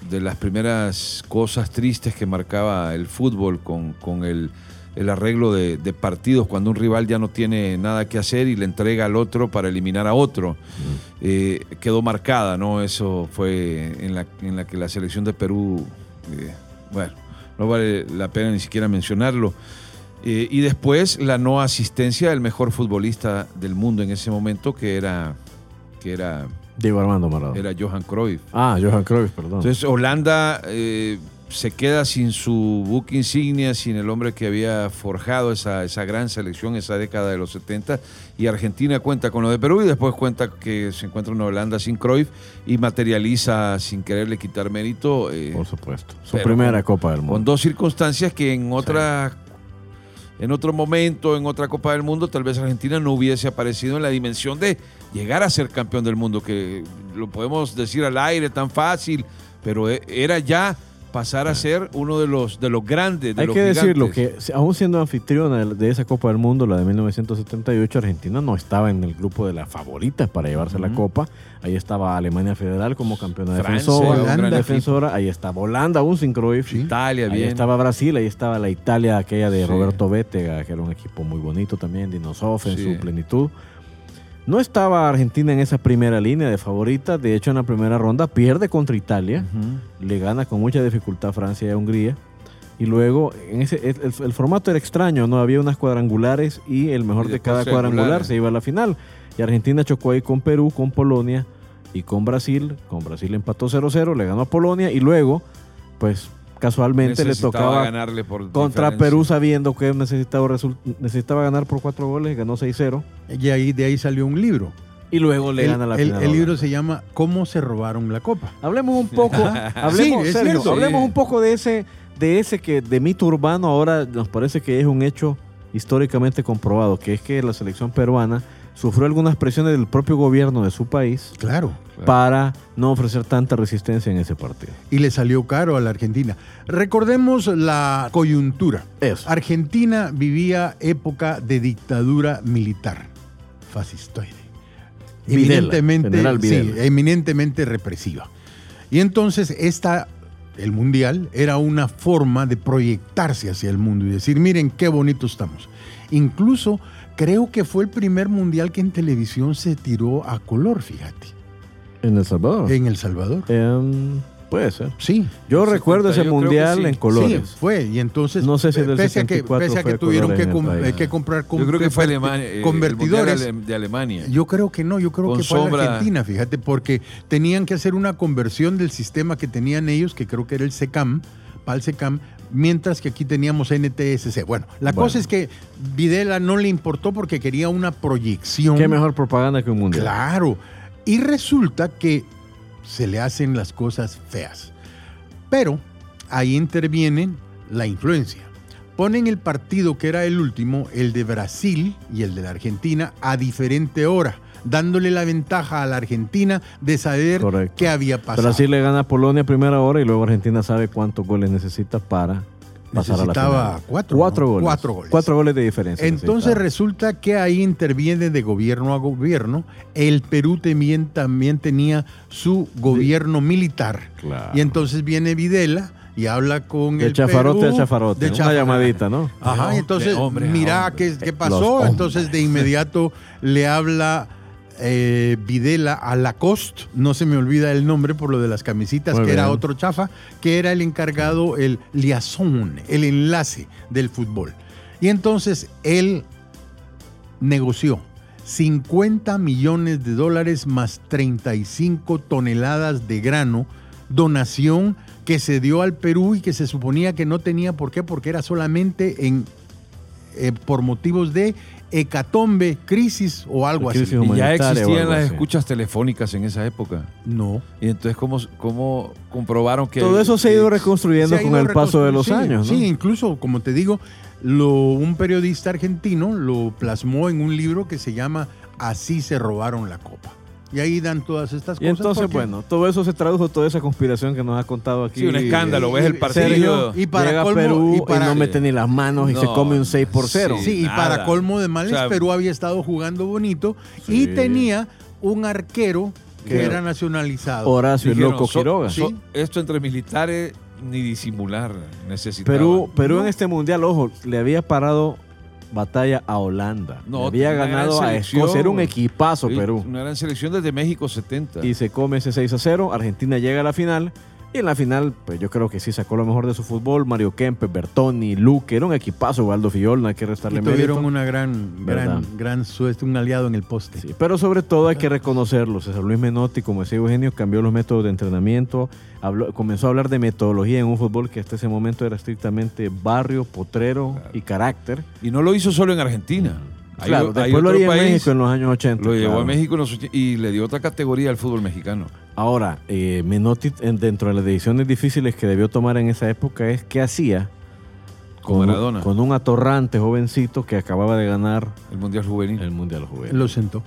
S4: de las primeras cosas tristes que marcaba el fútbol con, con el, el arreglo de, de partidos cuando un rival ya no tiene nada que hacer y le entrega al otro para eliminar a otro. Eh, quedó marcada, ¿no? Eso fue en la, en la que la selección de Perú, eh, bueno, no vale la pena ni siquiera mencionarlo. Eh, y después la no asistencia del mejor futbolista del mundo en ese momento, que era, que era,
S2: Diego Armando Maradona.
S4: era Johan Cruyff.
S2: Ah, Johan Cruyff, perdón.
S4: Entonces Holanda se queda sin su buque insignia, sin el hombre que había forjado esa, esa gran selección, esa década de los 70, y Argentina cuenta con lo de Perú y después cuenta que se encuentra una Holanda sin Cruyff y materializa sin quererle quitar mérito. eh,
S2: Por supuesto. Su primera Copa del Mundo.
S4: con dos circunstancias que en otra en otro momento, en otra Copa del Mundo, tal vez Argentina no hubiese aparecido en la dimensión de llegar a ser campeón del mundo, que lo podemos decir al aire tan fácil, pero e- era ya pasar a ser uno de los de los grandes, de
S2: Hay
S4: los
S2: que decirlo, que aún siendo anfitriona de- esa Copa del Mundo, la de 1978, Argentina no estaba en el grupo de las favoritas para llevarse la Copa. Ahí estaba Alemania Federal como campeona
S4: Francia,
S2: defensora.
S3: gran
S2: defensora. Ahí estaba Holanda, aún sin Cruyff.
S4: Italia,
S2: Ahí
S4: bien.
S2: estaba Brasil, ahí estaba la Italia, aquella de
S4: Sí.
S2: Roberto Bétega, que era un equipo muy bonito también, Dinosov en
S4: Sí.
S2: su plenitud. No estaba Argentina en esa primera línea de favoritas, de hecho en la primera ronda pierde contra Italia, le gana con mucha dificultad a Francia y a Hungría. Y luego, en ese, el, el- el formato era extraño, ¿no? Había unas cuadrangulares y el mejor
S4: Y
S2: de cada cuadrangular se iba a la final. Y Argentina chocó ahí con Perú, con Polonia y con Brasil. Con Brasil empató 0-0, le ganó a Polonia y luego, pues casualmente le
S4: Necesitaba
S2: tocaba
S4: ganarle por
S2: contra
S4: diferencia.
S2: Perú sabiendo que necesitaba, necesitaba ganar por cuatro goles, ganó 6-0
S3: Y ahí, de ahí salió un libro.
S2: y luego le
S3: el,
S2: gana la
S3: el-
S2: final.
S3: el libro se llama ¿Cómo se robaron la copa?
S2: Hablemos un poco, hablemos,
S3: Sí, es
S2: Sergio,
S3: cierto.
S2: hablemos
S4: Sí.
S2: un poco de ese, de ese que de mito urbano ahora nos parece que es un hecho históricamente comprobado, que es que la selección peruana sufrió algunas presiones del propio gobierno de su país
S3: Claro.
S2: para no ofrecer tanta resistencia en ese partido.
S3: Y le salió caro a la Argentina. Recordemos la coyuntura.
S2: Eso.
S3: Argentina vivía época de dictadura militar, fascistoide.
S2: Videla,
S3: Eminentemente, sí, eminentemente represiva. Y entonces esta, el mundial, era una forma de proyectarse hacia el mundo y decir, miren qué bonito estamos. Incluso creo que fue el primer mundial que en televisión se tiró a color, fíjate,
S2: En El Salvador.
S3: en El Salvador.
S2: Em, puede ser.
S3: Sí,
S2: Yo recuerdo ese
S4: 70, yo creo que
S2: mundial
S4: sí.
S2: en colores.
S3: Sí, fue. Y entonces,
S2: No sé si del
S3: pese, a que,
S2: 74
S3: pese a que tuvieron que, com- comprar con-
S4: Yo creo que fue Alemania, eh, el
S3: convertidores.
S4: De, Alemania.
S3: Yo creo que no, yo creo
S4: Con
S3: que fue
S4: sombra.
S3: la Argentina, fíjate, porque tenían que hacer una conversión del sistema que tenían ellos, que creo que era el SECAM, PAL SECAM, mientras que aquí teníamos NTSC. Bueno, la
S2: Bueno.
S3: cosa es que Videla no le importó porque quería una proyección.
S2: Qué mejor propaganda que un mundial.
S3: Claro. Y resulta que se le hacen las cosas feas. Pero ahí interviene la influencia. Ponen el partido que era el último, el de Brasil y el de la Argentina, a diferente hora, dándole la ventaja a la Argentina de saber
S2: Correcto.
S3: qué había pasado.
S2: Brasil le gana a Polonia a primera hora y luego Argentina sabe cuántos goles necesita para pasar a la
S3: Necesitaba
S2: final.
S3: cuatro,
S2: Cuatro
S3: ¿no?
S2: goles.
S3: Cuatro goles.
S2: Cuatro goles de diferencia.
S3: Entonces
S2: necesitaba.
S3: resulta que ahí interviene de gobierno a gobierno. El Perú también, también tenía su gobierno militar.
S2: Claro.
S3: Y entonces viene Videla y habla con
S2: de
S3: el
S2: chafarote
S3: Perú,
S2: a chafarote.
S3: de
S2: Una llamadita, ¿no?
S3: Ajá, entonces
S4: hombre
S3: mira
S4: hombre.
S3: qué, qué pasó. Entonces de inmediato le habla eh, Videla a Lacoste, no se me olvida el nombre por lo de las camisitas,
S2: Muy
S3: que era otro chafa, que era el encargado, el liaison, el enlace del fútbol. Y entonces él negoció 50 millones de dólares más 35 toneladas de grano, donación que se dio al Perú y que se suponía que no tenía por qué, porque era solamente en, eh, por motivos de hecatombe, crisis o algo
S2: Crisis
S3: así.
S4: y ya existían las
S2: así.
S4: escuchas telefónicas en esa época.
S3: No.
S4: Y entonces, ¿cómo, cómo comprobaron que...
S2: Todo eso se ha ido reconstruyendo con el paso de los
S3: sí,
S2: años, ¿no?
S3: Sí, incluso, como te digo, lo, un periodista argentino lo plasmó en un libro que se llama Así se robaron la copa. Y ahí dan todas estas
S2: Y
S3: cosas.
S2: entonces,
S3: porque-
S2: bueno, todo eso se tradujo, toda esa conspiración que nos ha contado aquí.
S4: Sí, un escándalo. Ves el partido...
S2: Sergio,
S3: Y para
S2: llega a
S3: colmo-
S2: Perú
S3: y
S2: y,
S3: para-
S2: no mete ni las manos y se come un 6 por 0.
S3: Sí, y para colmo de males,
S4: O sea,
S3: Perú había estado jugando bonito
S2: Sí.
S3: y tenía un arquero que era nacionalizado.
S2: Horacio
S4: Dijeron,
S2: Loco
S4: so-
S2: Quiroga.
S4: so-
S3: Sí.
S4: esto entre militares ni disimular necesitaba.
S2: Perú, Perú
S3: No.
S2: en este mundial, ojo, le había parado batalla a Holanda.
S4: No,
S2: había ganado a. Escocia. Era un equipazo
S4: Sí,
S2: Perú.
S4: Una gran selección desde México 70.
S2: Y se come ese 6 a 0. Argentina llega a la final. Y en la final, pues yo creo que sí sacó lo mejor de su fútbol. Mario Kempes, Bertoni, Luque. Era un equipazo. Waldo Fillol, no hay que restarle
S3: Y tuvieron
S2: mérito.
S3: una gran,
S2: ¿Verdad?
S3: gran, gran suerte, un aliado en el poste.
S2: Sí, pero sobre todo hay que reconocerlo. César Luis Menotti, como decía Eugenio, cambió los métodos de entrenamiento, habló- comenzó a hablar de metodología en un fútbol que hasta ese momento era estrictamente barrio, potrero y carácter.
S4: Y no lo hizo solo en Argentina. Hay
S2: claro,
S4: hay
S2: después lo en
S4: país,
S2: México en los años 80.
S4: Lo llevó
S2: claro.
S4: a México en los och- y le dio otra categoría al fútbol mexicano.
S2: Ahora, eh, Menotti, en- dentro de las decisiones difíciles que debió tomar en esa época, es qué hacía
S4: Con
S2: un-
S4: Maradona.
S2: con un atorrante jovencito que acababa de ganar
S4: El Mundial Juvenil
S2: el Mundial Juvenil.
S3: Lo sentó.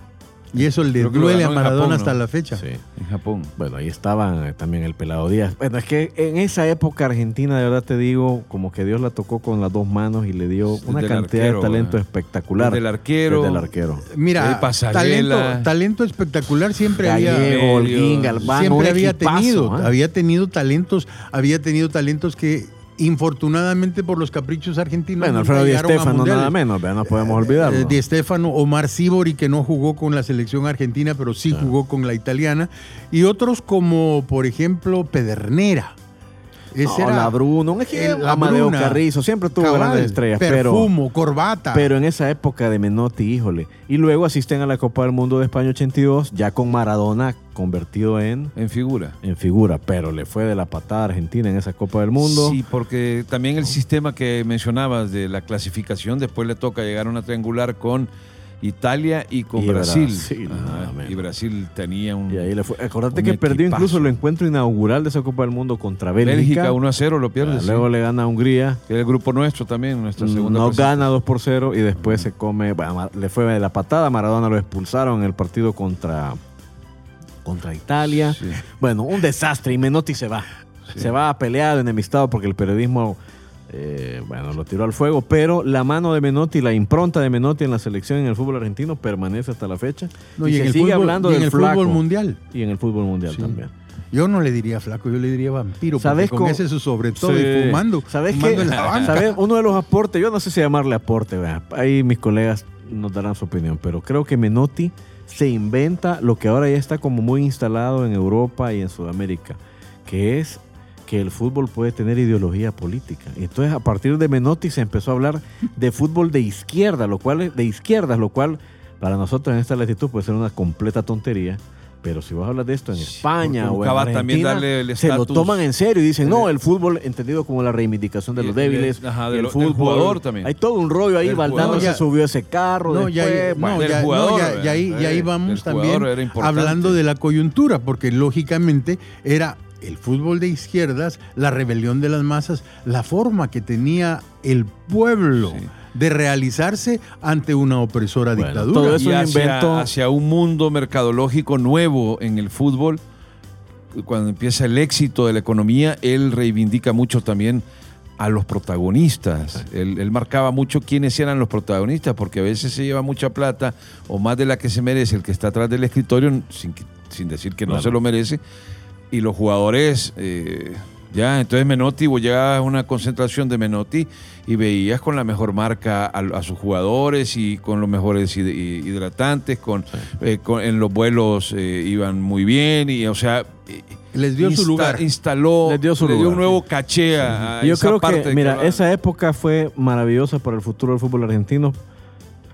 S3: Y eso le duele a Maradona
S4: Japón,
S3: hasta
S4: ¿no?
S3: la fecha.
S2: Sí.
S4: en Japón.
S2: Bueno, ahí estaban eh, también el Pelado Díaz. Bueno, es que en esa época Argentina, de verdad te digo, como que Dios la tocó con las dos manos y le dio
S4: Desde
S2: una cantidad
S4: arquero,
S2: de talento
S4: ¿verdad?
S2: espectacular.
S4: Desde el arquero.
S2: Desde el arquero.
S3: Mira, talento, talento espectacular siempre había.
S2: Gallego, Holguín, Galván,
S3: siempre había
S2: equipazo,
S3: tenido,
S2: ¿ah?
S3: había tenido talentos, había tenido talentos que infortunadamente por los caprichos argentinos
S2: Bueno, Alfredo Di Stéfano nada menos, no podemos olvidarlo.
S3: Eh, Di Stéfano, Omar Sibori, que no jugó con la selección argentina, pero sí jugó con la italiana. Y otros como, por ejemplo, Pedernera. Ese
S2: No,
S3: era
S2: la Bruno, es que
S3: la
S2: Amadeo
S3: Bruna,
S2: Carrizo siempre tuvo
S3: cabal,
S2: grandes estrellas, pero,
S3: Perfumo, corbata.
S2: pero en esa época de Menotti, híjole. Y luego asisten a la Copa del Mundo de España 82, ya con Maradona convertido en,
S4: En figura.
S2: en figura, pero le fue de la patada a Argentina en esa Copa del Mundo.
S4: Sí, porque también el sistema que mencionabas de la clasificación, después le toca llegar a una triangular con Italia y con
S2: Y
S4: Brasil. Y Brasil tenía un.
S2: Y ahí le fue. Acordate que perdió incluso el encuentro inaugural de esa Copa del Mundo contra Bélgica.
S4: Bélgica 1 a 0 lo pierde.
S2: Ah,
S4: sí.
S2: Luego le gana a Hungría.
S4: Que era el grupo nuestro también, nuestra segunda
S2: No gana 2 por 0 y después se come. bueno, le fue de la patada. Maradona lo expulsaron en el partido contra, contra Italia.
S4: Sí.
S2: Bueno, un desastre. Y Menotti se va.
S4: Sí.
S2: Se va peleado, enemistado, porque el periodismo. Eh, bueno, lo tiró al fuego, pero la mano de Menotti, la impronta de Menotti en la selección en el fútbol argentino permanece hasta la fecha.
S3: No,
S2: y,
S3: y en el
S2: sigue
S3: fútbol-
S2: hablando
S3: y en
S2: del
S3: el fútbol mundial.
S2: Y en el fútbol mundial
S3: Sí.
S2: también.
S3: Yo no le diría flaco, yo le diría vampiro.
S2: ¿Sabes
S3: con
S2: cómo-
S3: ese su sobre todo
S2: Sí.
S3: y fumando.
S2: ¿Sabes
S3: fumando
S2: qué?
S3: en la banca.
S2: ¿Sabes? Uno de los aportes, yo no sé si llamarle aporte, ahí mis colegas nos darán su opinión, pero creo que Menotti se inventa lo que ahora ya está como muy instalado en Europa y en Sudamérica, que es que el fútbol puede tener ideología política. Y Entonces, a partir de Menotti se empezó a hablar de fútbol de izquierda, lo cual es- de izquierdas, lo cual para nosotros en esta latitud puede ser una completa tontería. Pero si vas a hablar de esto en España o en Argentina,
S4: darle el
S2: se lo toman en serio y dicen, no, el fútbol entendido como la reivindicación de los
S4: el-
S2: débiles,
S4: ajá,
S2: y
S4: de
S2: el
S4: lo- del
S2: fútbol.
S4: jugador también.
S2: Hay todo un rollo ahí, Valdano se subió a ese carro,
S3: No, ya, no,
S4: del
S3: ya-
S4: jugador,
S3: ahí,
S4: eh,
S3: ya ahí vamos también hablando de la coyuntura, porque lógicamente era el fútbol de izquierdas, la rebelión de las masas, la forma que tenía el pueblo
S4: Sí.
S3: de realizarse ante una opresora
S2: Bueno,
S3: dictadura.
S2: todo eso
S4: y
S2: es un
S4: hacia,
S2: invento-
S4: hacia un mundo mercadológico nuevo en el fútbol. Cuando empieza el éxito de la economía, él reivindica mucho también a los protagonistas. Él, él marcaba mucho quiénes eran los protagonistas, porque a veces se lleva mucha plata o más de la que se merece el que está atrás del escritorio, sin, sin decir que no
S2: Claro.
S4: se lo merece. Y los jugadores, eh, ya, entonces Menotti, vos llegabas a una concentración de Menotti y veías con la mejor marca a, a sus jugadores y con los mejores hid- hidratantes, con, eh, con- en los vuelos eh, iban muy bien y, o sea, eh,
S3: Les dio su lugar.
S4: Instaló,
S2: Les dio su
S4: le dio
S2: lugar,
S4: un nuevo caché a, a
S2: Yo
S4: esa
S2: creo
S4: parte
S2: que, mira,
S4: hablaba.
S2: esa época fue maravillosa para el futuro del fútbol argentino.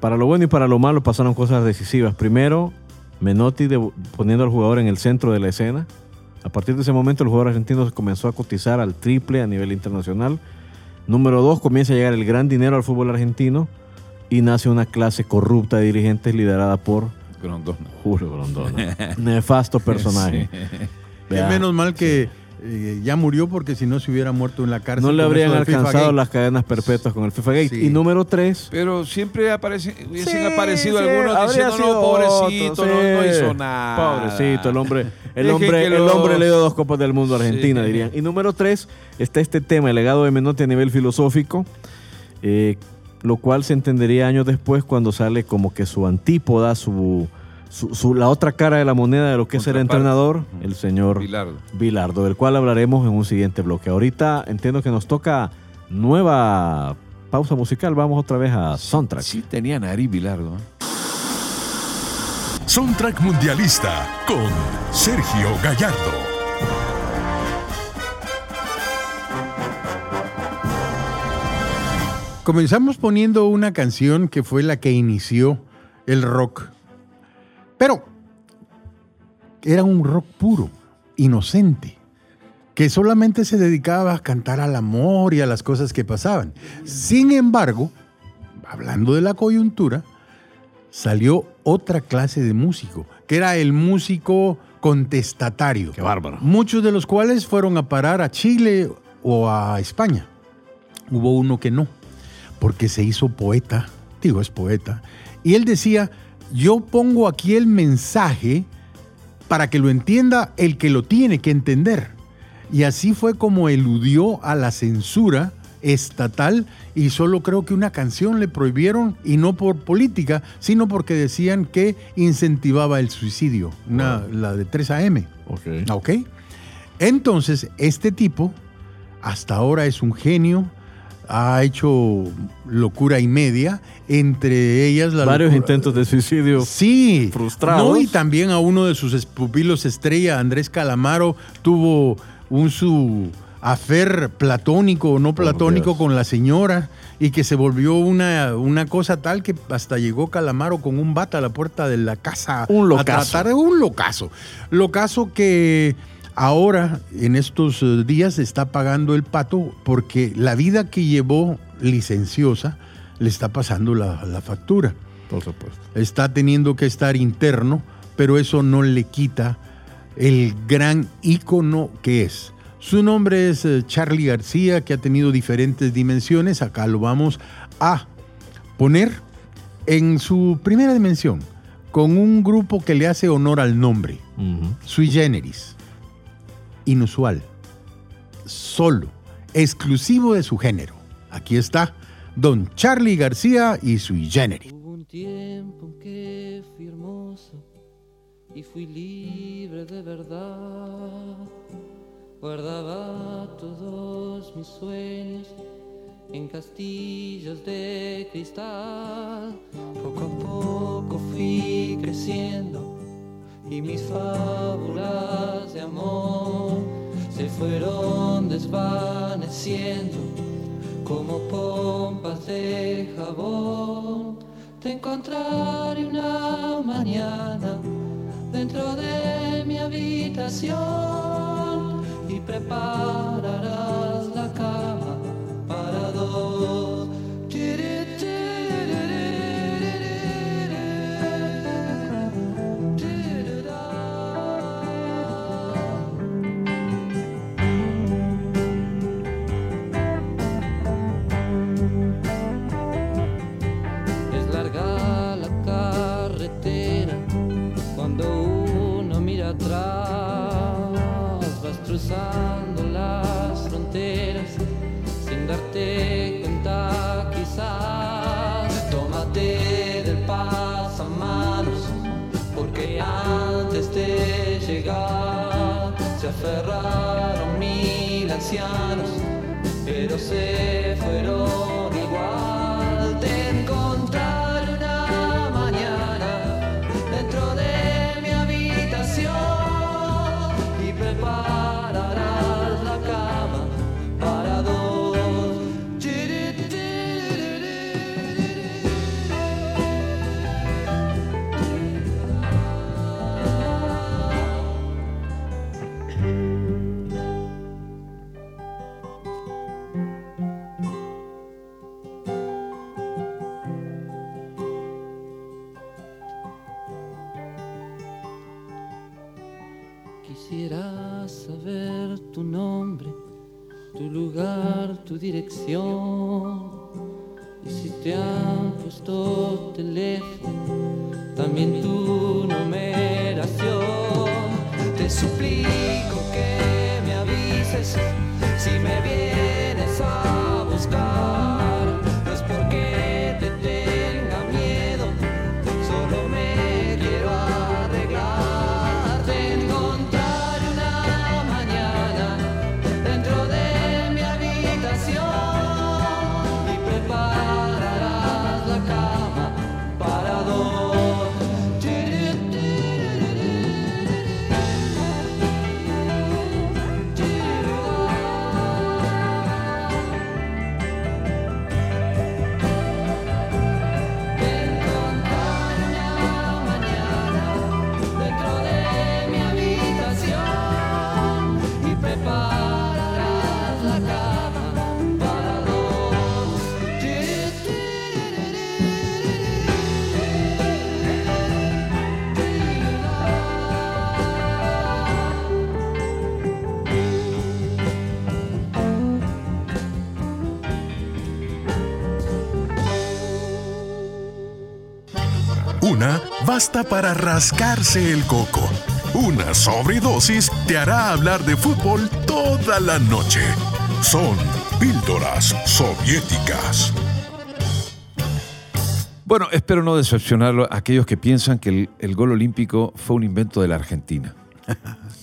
S2: Para lo bueno y para lo malo pasaron cosas decisivas. Primero, Menotti de- poniendo al jugador en el centro de la escena. A partir de ese momento el jugador argentino comenzó a cotizar al triple a nivel internacional. Número dos, comienza a llegar el gran dinero al fútbol argentino y nace una clase corrupta de dirigentes liderada por
S4: Grondona.
S2: Julio Grondona. Nefasto personaje.
S4: Sí.
S3: Menos mal que eh, ya murió porque si no se hubiera muerto en la cárcel.
S2: No le habrían alcanzado las cadenas perpetuas con el FIFA Gate.
S3: Sí.
S2: Y número tres,
S4: Pero siempre aparece, hubiesen
S2: Sí,
S4: aparecido
S2: sí,
S4: algunos diciendo,
S2: sido
S4: no, pobrecito,
S2: otro,
S4: no, hizo nada.
S2: Pobrecito, el hombre, el hombre, el hombre le dio dos copas del mundo a Argentina,
S4: Sí.
S2: dirían. Y número tres, está este tema, el legado de Menotti a nivel filosófico, eh, lo cual se entendería años después cuando sale como que su antípoda, su, su- su- la otra cara de la moneda de lo que es ser
S4: Contraparte.
S2: entrenador, el señor
S4: Bilardo.
S2: Bilardo, del cual hablaremos en un siguiente bloque. Ahorita entiendo que nos toca nueva pausa musical. Vamos otra vez a Soundtrack.
S4: Sí, tenía nariz Bilardo. ¿eh?
S1: Soundtrack Mundialista con Sergio Gallardo.
S3: Comenzamos poniendo una canción que fue la que inició el rock. Pero era un rock puro, inocente, que solamente se dedicaba a cantar al amor y a las cosas que pasaban. Sin embargo, hablando de la coyuntura, salió otra clase de músico, que era el músico contestatario.
S2: Qué bárbaro.
S3: Muchos de los cuales fueron a parar a Chile o a España. Hubo uno que no, porque se hizo poeta, digo, es poeta, y él decía, yo pongo aquí el mensaje para que lo entienda el que lo tiene que entender. Y así fue como eludió a la censura estatal y solo creo que una canción le prohibieron y no por política, sino porque decían que incentivaba el suicidio, una, la de 3AM.
S2: Ok.
S3: ¿Ok? Entonces, este tipo hasta ahora es un genio, ha hecho locura y media, entre ellas la
S2: Varios
S3: locura-
S2: intentos de suicidio.
S3: Sí,
S2: frustrados.
S3: No, y también a uno de sus pupilos estrella, Andrés Calamaro, tuvo un su afer platónico o no platónico con la señora y que se volvió una, una cosa tal que hasta llegó Calamaro con un bata a la puerta de la casa
S2: Un
S3: a tratar de un locazo. Locazo que ahora, en estos eh, días, está pagando el pato porque la vida que llevó licenciosa le está pasando la, la factura.
S2: Por supuesto.
S3: Está teniendo que estar interno, pero eso no le quita el gran ícono que es. Su nombre es eh, Charlie García, que ha tenido diferentes dimensiones. Acá lo vamos a poner en su primera dimensión, con un grupo que le hace honor al nombre,
S2: Ujú.
S3: sui generis, inusual, solo, exclusivo de su género. Aquí está Don Charlie García y sui generis.
S5: Hubo un tiempo en que fui hermoso y fui libre de verdad. Guardaba todos mis sueños en castillos de cristal. Poco a poco fui creciendo y mis fábulas de amor se fueron desvaneciendo como pompas de jabón. Te encontraré una mañana dentro de mi habitación y prepararás la cama para dos. Cruzando las fronteras sin darte cuenta quizás. Tómate del pasamanos porque antes de llegar se aferraron mil ancianos pero se
S1: basta para rascarse el coco. Una sobredosis te hará hablar de fútbol toda la noche. Son píldoras soviéticas.
S4: Bueno, espero no decepcionarlo a aquellos que piensan que el, el gol olímpico fue un invento de la Argentina.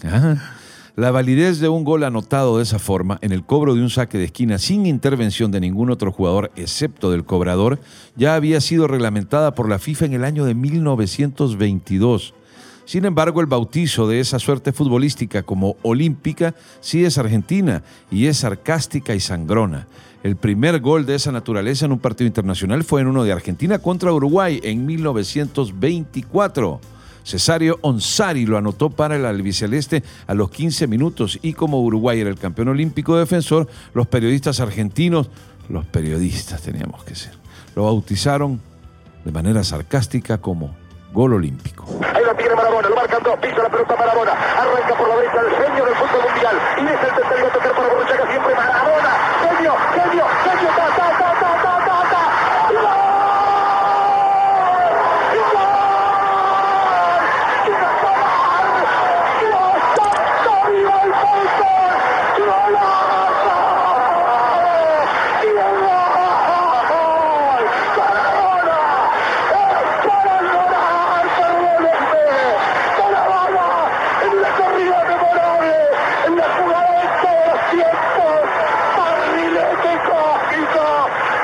S4: Ajá. La validez de un gol anotado de esa forma, en el cobro de un saque de esquina sin intervención de ningún otro jugador excepto del cobrador, ya había sido reglamentada por la FIFA en el año de 1922. Sin embargo, el bautizo de esa suerte futbolística como olímpica sí es argentina y es sarcástica y sangrona. El primer gol de esa naturaleza en un partido internacional fue en uno de Argentina contra Uruguay en 1924. Cesario Onsari lo anotó para el albiceleste a los 15 minutos y como Uruguay era el campeón olímpico defensor, los periodistas argentinos, los periodistas teníamos que ser, lo bautizaron de manera sarcástica como gol olímpico.
S6: Ahí lo tiene Marabona, lo marcan dos, pisa la pelota Marabona, arranca por la derecha el genio del fútbol mundial y es el tercero a tocar para Borruchaga siempre Marabona, genio, genio, genio, ta, ta, ta, ta, ta, ta, ta. ¡Y gol! ¡Y gol! ¡Y gol! ¡Y gol! ¡Santo viva el fútbol! ¡Y golazo! ¡Y gol! ¡Maradona! ¡Es para llorar! ¡Perdónenme! ¡Maradona! ¡En una corrida memorable! ¡En la jugada de todos los tiempos! ¡Barrilete cósmico!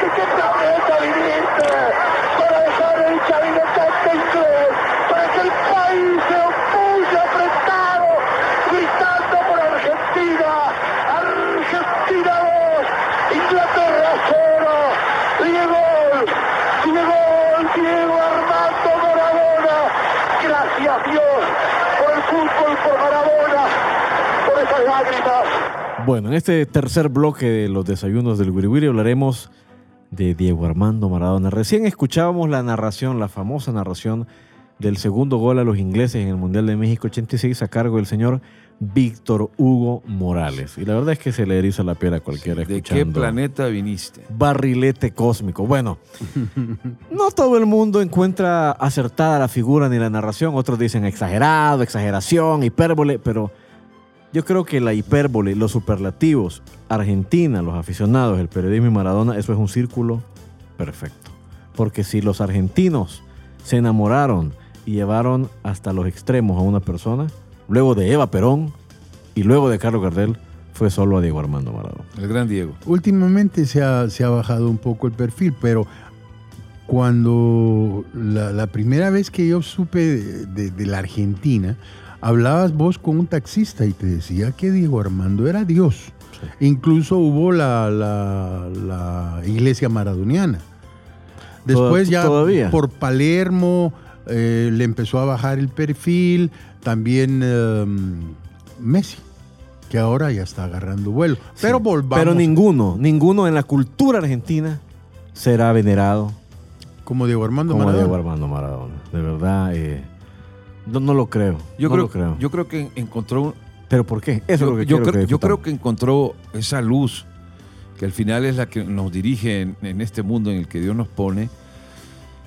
S6: ¿De qué planeta viniste? Para dejar el chavinetante inglés, para que el país se opulle apretado, gritando por Argentina. Argentina 2, Inglaterra 0. Diego, Diego, Diego Armando Maradona. Gracias Dios por el fútbol, por Maradona, por esas lágrimas.
S2: Bueno, en este tercer bloque de los desayunos del Wiri Wiri hablaremos de Diego Armando Maradona. Recién escuchábamos la narración, la famosa narración del segundo gol a los ingleses en el Mundial de México 86 a cargo del señor Víctor Hugo Morales. Y la verdad es que se le eriza la piel a cualquiera
S4: ¿De
S2: escuchando.
S4: qué planeta viniste?
S2: barrilete cósmico. Bueno, no todo el mundo encuentra acertada la figura ni la narración. Otros dicen exagerado, exageración, hipérbole, pero yo creo que la hipérbole, los superlativos, Argentina, los aficionados, el periodismo y Maradona, eso es un círculo perfecto. Porque si los argentinos se enamoraron y llevaron hasta los extremos a una persona, luego de Eva Perón y luego de Carlos Gardel, fue solo a Diego Armando Maradona.
S4: El gran Diego.
S3: Últimamente se ha, se ha bajado un poco el perfil, pero cuando la, la primera vez que yo supe de, de- de la Argentina, hablabas vos con un taxista y te decía que Diego Armando era Dios. Incluso hubo la, la- la iglesia maradoniana. Después ya
S2: todavía.
S3: por Palermo eh, le empezó a bajar el perfil, también eh, Messi, que ahora ya está agarrando vuelo. Pero volvamos.
S2: Pero ninguno, ninguno en la cultura argentina será venerado
S3: Como Diego Armando
S2: como
S3: Maradona.
S2: Diego Armando Maradona. De verdad, eh, no, no lo creo.
S4: Yo,
S2: no
S4: creo,
S2: lo creo.
S4: yo creo que encontró un-
S2: ¿Pero por qué? Eso es
S4: yo,
S2: lo que
S4: yo
S2: quiero
S4: creo,
S2: que
S4: yo creo que encontró esa luz que al final es la que nos dirige en, en este mundo en el que Dios nos pone.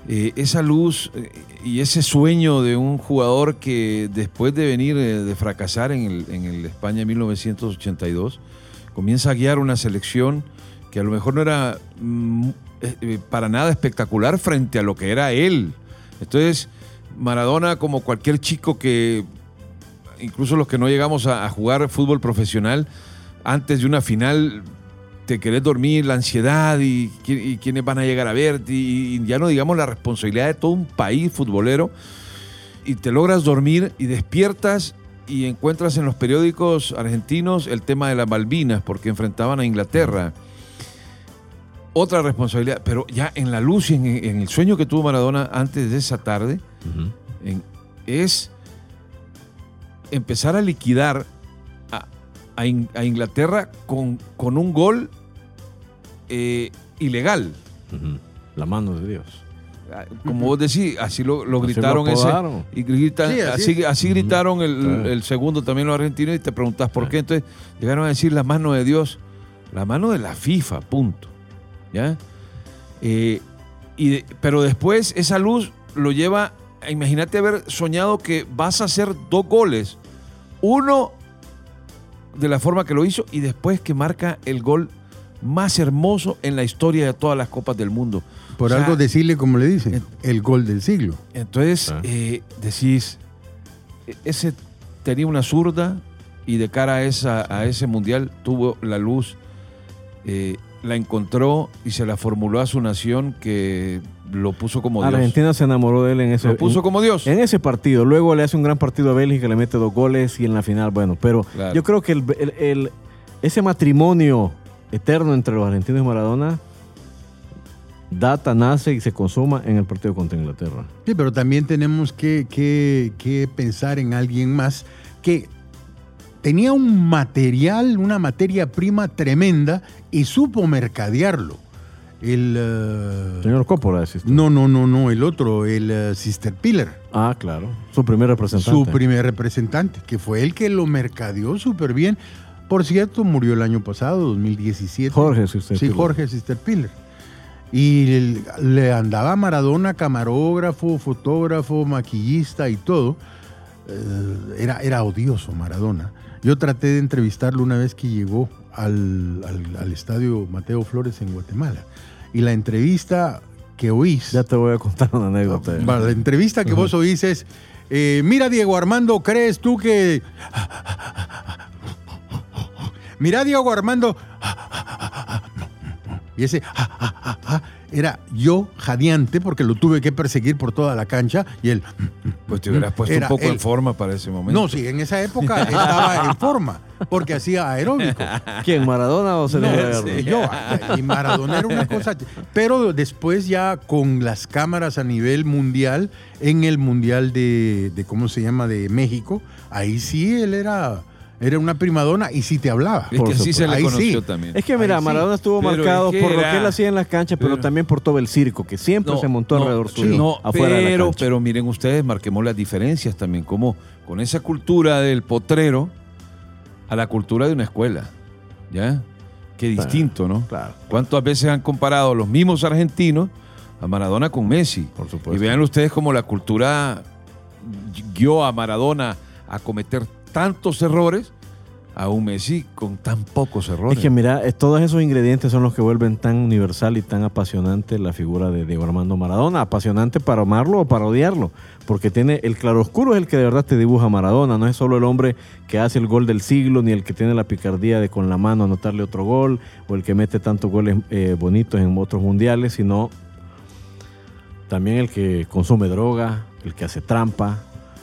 S4: Eh, esa luz eh, y ese sueño de un jugador que después de venir eh, de fracasar en el, en el España 1982, comienza a guiar una selección que a lo mejor no era mm, para nada espectacular frente a lo que era él. Entonces, Maradona, como cualquier chico que incluso los que no llegamos a, jugar fútbol profesional, antes de una final te querés dormir, la ansiedad y, qui- y quiénes van a llegar a verte, y, y ya no digamos la responsabilidad de todo un país futbolero, y te logras dormir y despiertas y encuentras en los periódicos argentinos el tema de las Malvinas, porque enfrentaban a Inglaterra. Otra responsabilidad, pero ya en la luz y en el sueño que tuvo Maradona antes de esa tarde, En- es empezar a liquidar a, a In- a Inglaterra con, con un gol eh, ilegal.
S2: La mano de Dios.
S4: Como vos decís, así lo, lo
S2: Así lo
S4: gritaron ese. Y gritan,
S3: Sí, así
S4: así, así gritaron el,
S2: Claro.
S4: el segundo también los argentinos y te preguntás por qué. Entonces llegaron a decir la mano de Dios, la mano de la FIFA, punto. ¿Ya? Eh, y de- pero después esa luz lo lleva, imagínate haber soñado que vas a hacer dos goles. Uno de la forma que lo hizo y después que marca el gol más hermoso en la historia de todas las copas del mundo.
S3: Por
S4: O sea,
S3: algo decirle, como le dicen,
S4: en-
S3: el gol del siglo.
S4: entonces,
S2: Ah.
S4: eh, decís, e- ese tenía una zurda y de cara a, esa, a ese mundial tuvo la luz eh, la encontró y se la formuló a su nación que lo puso como Dios.
S2: Argentina se enamoró de él en ese
S4: Lo puso
S2: en-
S4: como Dios.
S2: En ese partido, luego le hace un gran partido a Bélgica, le mete dos goles y en la final, bueno, pero
S4: Claro.
S2: yo creo que el- el- el- ese matrimonio eterno entre los argentinos y Maradona data, nace y se consuma en el partido contra Inglaterra.
S3: Sí, pero también tenemos que, que- que pensar en alguien más que tenía un material, una materia prima tremenda y supo mercadearlo. El. eh,
S2: Señor Coppola,
S3: no, no, no, no, el otro, el eh, Sister Piller.
S2: Ah, claro. Su primer representante.
S3: Su primer representante, que fue el que lo mercadeó súper bien. Por cierto, murió el año pasado, 2017.
S2: Jorge Sister
S3: Sí. Jorge Sister Piller. Y le andaba Maradona camarógrafo, fotógrafo, maquillista y todo. Eh, era, era odioso Maradona. Yo traté de entrevistarlo una vez que llegó al, al- al estadio Mateo Flores en Guatemala. Y la entrevista que oís...
S2: Ya te voy a contar una anécdota.
S3: Va, La entrevista que vos oís es, eh, mira Diego Armando, ¿crees tú que... Mira Diego Armando... Y ese era yo jadeante porque lo tuve que perseguir por toda la cancha y él...
S4: Pues te hubieras puesto un poco
S3: él.
S4: en forma para ese momento.
S3: No, sí, en esa época estaba en forma porque hacía aeróbico.
S2: ¿Quién, Maradona o Sergio
S3: No, sí, yo, y Maradona era una cosa. Pero después ya con las cámaras a nivel mundial, en el mundial de, de ¿cómo se llama? de México, ahí sí él era, era una primadona y sí te hablaba.
S4: es que así se le
S3: Ahí
S4: conoció
S3: sí.
S4: también.
S2: Es que mira,
S3: Ahí sí.
S2: Maradona estuvo
S4: Pero
S2: marcado
S4: es que
S2: por lo
S4: era-
S2: que él hacía en las canchas, pero,
S4: pero-
S2: también por todo el circo, que siempre se montó
S4: no,
S2: alrededor
S3: sí,
S2: suyo,
S4: No,
S2: afuera de la
S4: pero,
S2: cancha.
S4: pero miren ustedes, marquemos las diferencias también, como con esa cultura del potrero a la cultura de una escuela. ¿Ya? Qué distinto, ¿no?
S2: Claro.
S4: ¿Cuántas veces han comparado los mismos argentinos a Maradona con Messi?
S2: Por supuesto.
S4: Y vean ustedes cómo la cultura guió a Maradona a cometer tantos errores a un Messi con tan pocos errores.
S2: Es que mira, todos esos ingredientes son los que vuelven tan universal y tan apasionante la figura de Diego Armando Maradona. Apasionante para amarlo o para odiarlo. Porque tiene el claroscuro es el que de verdad te dibuja Maradona. No es solo el hombre que hace el gol del siglo, ni el que tiene la picardía de con la mano anotarle otro gol, o el que mete tantos goles eh, bonitos en otros mundiales, sino también el que consume droga, el que hace trampa,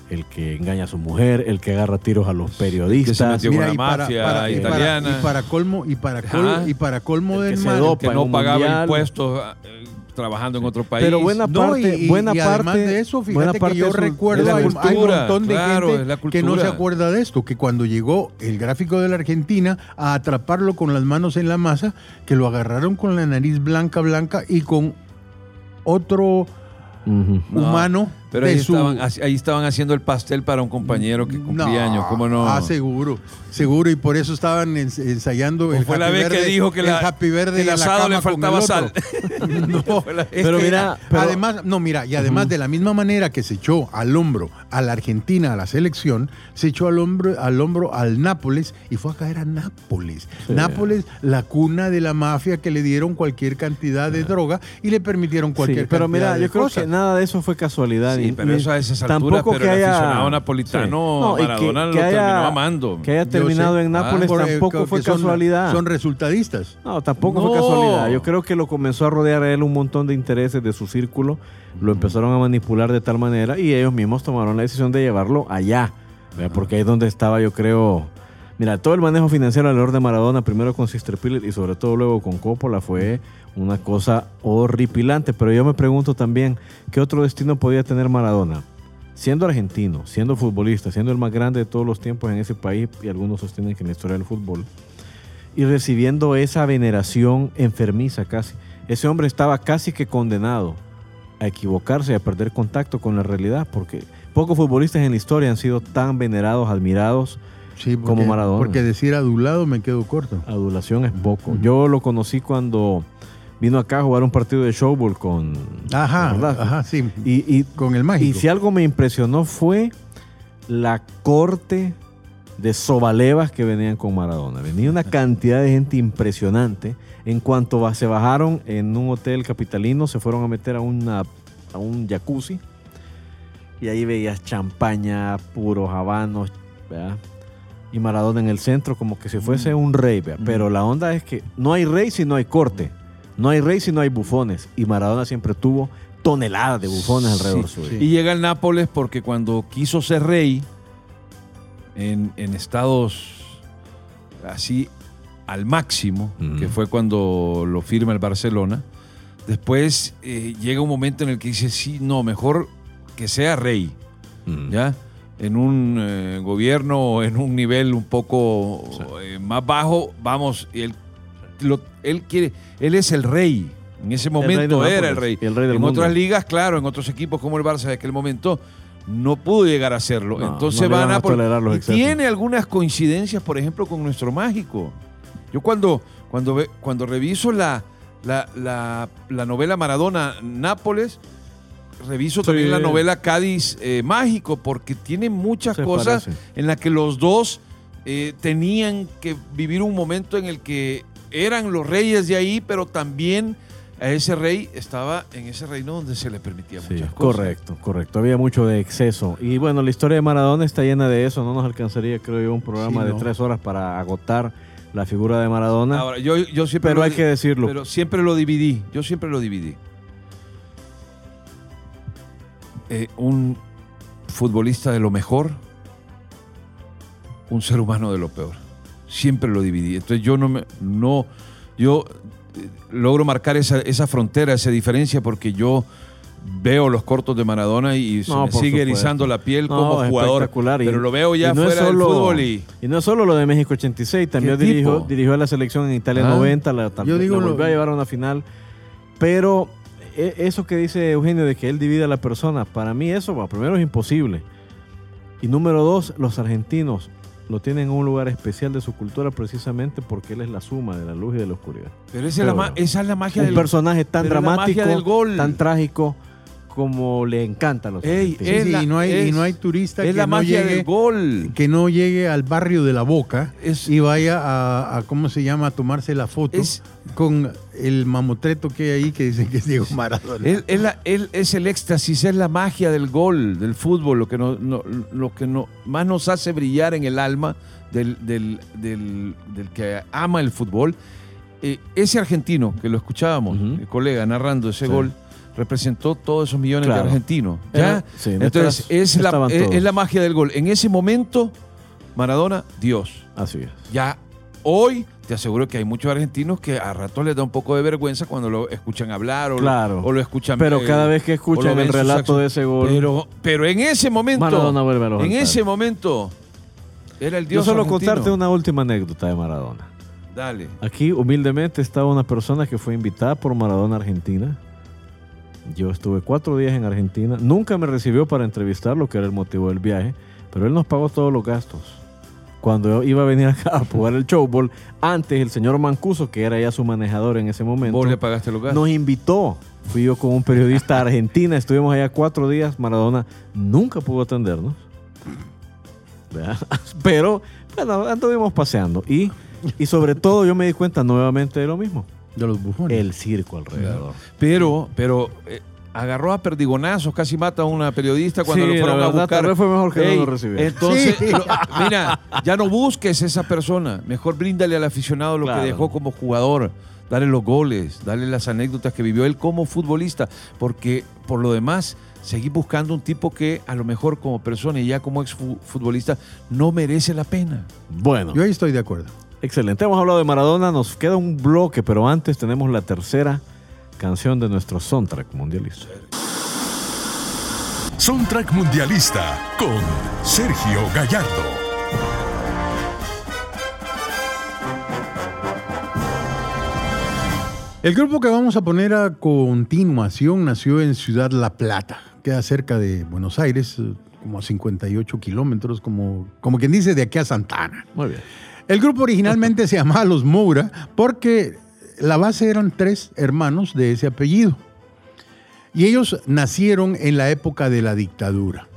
S2: el que engaña a su mujer, el que agarra tiros a los periodistas.
S4: metió con la mafia
S3: y para-
S4: italiana.
S3: y para colmo, y para, col-
S4: Ajá.
S3: y para colmo
S2: El que
S3: del
S2: se
S3: mal,
S2: dopa.
S4: que
S2: en
S4: no pagaba
S2: mundial.
S4: impuestos eh, trabajando en otro país.
S2: Pero buena
S3: No,
S2: parte,
S3: y- y-
S2: buena
S3: y
S2: parte.
S3: además de eso,
S2: buena
S3: fíjate que yo recuerdo, hay,
S4: cultura,
S3: hay un montón de
S4: claro,
S3: gente que no se acuerda de esto, que cuando llegó el gráfico de la Argentina a atraparlo con las manos en la masa, que lo agarraron con la nariz blanca, blanca y con otro humano
S4: Pero ahí,
S3: su-
S4: estaban, ahí estaban haciendo el pastel para un compañero que cumplía años. ¿Cómo no?
S3: Ah, seguro, seguro, y por eso estaban ens- ensayando el
S4: O fue la
S3: Happy
S4: vez que
S3: Verde-
S4: dijo que, la,
S3: el Happy Verde
S4: que el
S3: en la
S4: asado le faltaba
S3: el
S4: sal.
S3: No,
S2: Pero
S3: que
S2: mira, pero-
S3: además, no, mira, y además de la misma manera que se echó al hombro a la Argentina, a la selección, se echó al hombro, al hombro al Nápoles y fue a caer a Nápoles.
S2: Sí.
S3: Nápoles, la cuna de la mafia que le dieron cualquier cantidad de droga y le permitieron cualquier
S2: Sí, pero
S3: cantidad
S2: mira,
S3: de
S2: yo creo
S3: cosas.
S2: que nada de eso fue casualidad.
S4: Sí,
S2: ni-
S4: pero eso a esas alturas, pero el aficionado napolitano,
S2: y
S4: Maradona lo terminó amando.
S2: Que haya terminado
S3: sé.
S2: en Nápoles
S3: Por- eh,
S2: tampoco fue
S3: son-
S2: casualidad.
S3: Son resultadistas.
S2: No, tampoco fue casualidad. Yo creo que lo comenzó a rodear a él un montón de intereses de su círculo. Lo empezaron a manipular de tal manera y ellos mismos tomaron la decisión de llevarlo allá. Porque ahí es donde estaba, yo creo. Mira, todo el manejo financiero alrededor de Maradona, primero con Sister Pilot y sobre todo luego con Coppola, fue una cosa horripilante. Pero yo me pregunto también, ¿qué otro destino podía tener Maradona? Siendo argentino, siendo futbolista, siendo el más grande de todos los tiempos en ese país, y algunos sostienen que en la historia del fútbol, y recibiendo esa veneración enfermiza casi. Ese hombre estaba casi que condenado a equivocarse y a perder contacto con la realidad, porque pocos futbolistas en la historia han sido tan venerados, admirados.
S3: Sí, porque,
S2: Como Maradona.
S3: Porque decir adulado me quedo corto.
S2: Adulación es poco. Yo lo conocí cuando vino acá a jugar un partido de showball con...
S3: Ajá,
S2: ¿verdad?
S3: ajá, sí.
S2: Y, y-
S3: con el
S2: y
S3: mágico.
S2: si algo me impresionó fue la corte de sobalevas que venían con Maradona. Venía una cantidad de gente impresionante. En cuanto se bajaron en un hotel capitalino, se fueron a meter a, una, a un jacuzzi. Y ahí veías champaña, puros habanos, ¿verdad? y Maradona en el centro como que si fuese un rey, vea. pero la onda es que no hay rey si no hay corte, no hay rey si no hay bufones y Maradona siempre tuvo toneladas de bufones alrededor
S4: Sí,
S2: suyo.
S4: Y llega al Nápoles porque cuando quiso ser rey en, en estados así al máximo, que fue cuando lo firma el Barcelona, después eh, llega un momento en el que dice, sí, no, mejor que sea rey. ¿ya? En un eh, gobierno o en un nivel un poco eh, más bajo, vamos, él, lo- él quiere, él es el rey. En ese momento era el rey.
S2: y el rey del
S4: en
S2: mundo.
S4: otras ligas, claro, en otros equipos como el Barça de aquel momento, no pudo llegar a hacerlo.
S2: No,
S4: Entonces
S2: no
S4: a
S2: van a los
S4: y tiene algunas coincidencias, por ejemplo, con nuestro mágico. Yo cuando, cuando, cuando reviso la, la, la- la novela Maradona Nápoles, reviso
S2: Sí.
S4: también la novela Cádiz eh, Mágico, porque tiene muchas
S2: Se
S4: cosas
S2: parece.
S4: en las que los dos eh, tenían que vivir un momento en el que eran los reyes de ahí, pero también a ese rey estaba en ese reino donde se le permitía
S2: Sí,
S4: muchas cosas.
S2: correcto, correcto. Había mucho de exceso. Y bueno, la historia de Maradona está llena de eso. No nos alcanzaría, creo yo, un programa
S3: Sí,
S2: de
S3: no.
S2: tres horas para agotar la figura de Maradona.
S4: Ahora, yo, yo siempre
S2: pero
S4: lo
S2: hay que decirlo.
S4: Pero siempre lo dividí. Yo siempre lo dividí. Eh, un futbolista de lo mejor, un ser humano de lo peor. Siempre lo dividí. Entonces yo no me, no, yo eh, logro marcar esa, esa frontera, esa diferencia, porque yo veo los cortos de Maradona y se
S2: No,
S4: me sigue
S2: supuesto.
S4: erizando la piel
S2: No,
S4: como jugador.
S2: espectacular. Y-
S4: Pero lo veo ya
S2: no es
S4: fuera del
S2: solo-
S4: fútbol y
S2: Y no es solo lo de México 86, también
S4: ¿Qué
S2: dirigió, dirigió a la selección en Italia
S4: Ah.
S2: 90, la, tam-
S3: Yo digo
S2: la
S3: lo-
S2: a llevar a una final. Pero e- eso que dice Eugenio de que él divide a la persona, para mí eso, bueno, primero es imposible. Y número dos, los argentinos lo tienen en un lugar especial de su cultura precisamente porque él es la suma de la luz y de la oscuridad.
S4: pero esa, es la, esa es la magia
S2: Un
S4: del
S2: personaje tan dramático,
S4: magia del gol.
S2: tan trágico, como le encantan los
S4: Ey,
S2: argentinos.
S3: Sí,
S4: Es
S3: sí,
S4: la-
S3: y, no hay, y
S4: es-
S3: no hay turista
S4: es
S3: que,
S4: la
S3: no
S4: magia
S3: llegue,
S4: del gol.
S3: que no llegue al barrio de la Boca
S4: Es-
S3: y vaya a, a, ¿cómo se llama?, a tomarse la foto
S4: Es-
S3: con el mamotreto que hay ahí que dicen que es Diego Maradona.
S4: La- él es el éxtasis, es la magia del gol, del fútbol, lo que, no, no- lo que no, más nos hace brillar en el alma del, del- del- del que ama el fútbol. Eh, ese argentino que lo escuchábamos,
S2: Ujú.
S4: el colega narrando ese
S2: Sí.
S4: gol, representó todos esos millones
S2: Claro.
S4: de argentinos. ¿ya?
S2: sí,
S4: Entonces, es la, es, la magia del gol. En ese momento, Maradona, Dios.
S2: Así es.
S4: Ya hoy te aseguro que hay muchos argentinos que a ratos les da un poco de vergüenza cuando lo escuchan hablar o, lo- o lo escuchan
S2: Pero
S4: eh,
S2: cada vez que escuchan el relato de ese gol,
S4: Pero, pero en ese momento,
S2: Maradona vuelve a los
S4: en ese momento, era el
S2: yo
S4: dios
S2: solo
S4: argentino.
S2: contarte una última anécdota de Maradona.
S4: Dale.
S2: Aquí humildemente estaba una persona que fue invitada por Maradona Argentina. Yo estuve cuatro días en Argentina. Nunca me recibió para entrevistarlo, que era el motivo del viaje, pero él nos pagó todos los gastos. Cuando yo iba a venir acá a jugar el showball, antes el señor Mancuso, que era ya su manejador en ese momento,
S4: Vos le pagaste los gastos.
S2: nos invitó. Fui yo con un periodista Argentina, estuvimos allá cuatro días. Maradona nunca pudo atendernos. ¿Verdad? Pero, bueno, anduvimos paseando. Y, y sobre todo yo me di cuenta nuevamente de lo mismo.
S3: De los bufones.
S2: El circo alrededor.
S4: Pero, pero eh, agarró a perdigonazos, casi mata a una periodista cuando
S2: Sí,
S4: lo fueron
S2: la
S4: a buscar.
S2: tal vez fue mejor que no lo recibiera.
S4: Entonces,
S3: Sí.
S4: lo- mira, ya no busques esa persona. Mejor bríndale al aficionado lo
S2: Claro.
S4: que dejó como jugador. Dale los goles, dale las anécdotas que vivió él como futbolista. Porque por lo demás, seguí buscando un tipo que a lo mejor como persona y ya como ex fu- futbolista no merece la pena.
S2: Bueno,
S3: Yo ahí estoy de acuerdo.
S2: Excelente. Hemos hablado de Maradona, nos queda un bloque, pero antes tenemos la tercera canción de nuestro soundtrack mundialista.
S1: Soundtrack Mundialista con Sergio Gallardo.
S3: El grupo que vamos a poner a continuación nació en Ciudad La Plata, queda cerca de Buenos Aires, como a 58 kilómetros, como, como quien dice de aquí a Santana.
S2: Muy bien.
S3: El grupo originalmente se llamaba Los Moura porque la base eran tres hermanos de ese apellido. Y ellos nacieron en la época de la dictadura.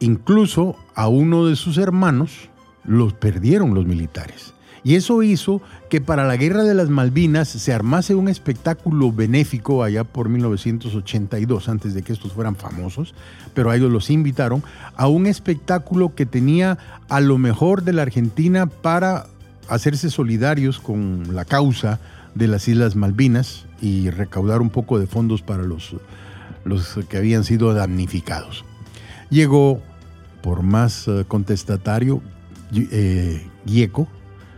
S3: Incluso a uno de sus hermanos los perdieron los militares. Y eso hizo que para la Guerra de las Malvinas se armase un espectáculo benéfico allá por 1982, antes de que estos fueran famosos, pero a ellos los invitaron a un espectáculo que tenía a lo mejor de la Argentina para hacerse solidarios con la causa de las Islas Malvinas y recaudar un poco de fondos para los, los que habían sido damnificados. Llegó, por más eh, contestatario, eh, Gieco,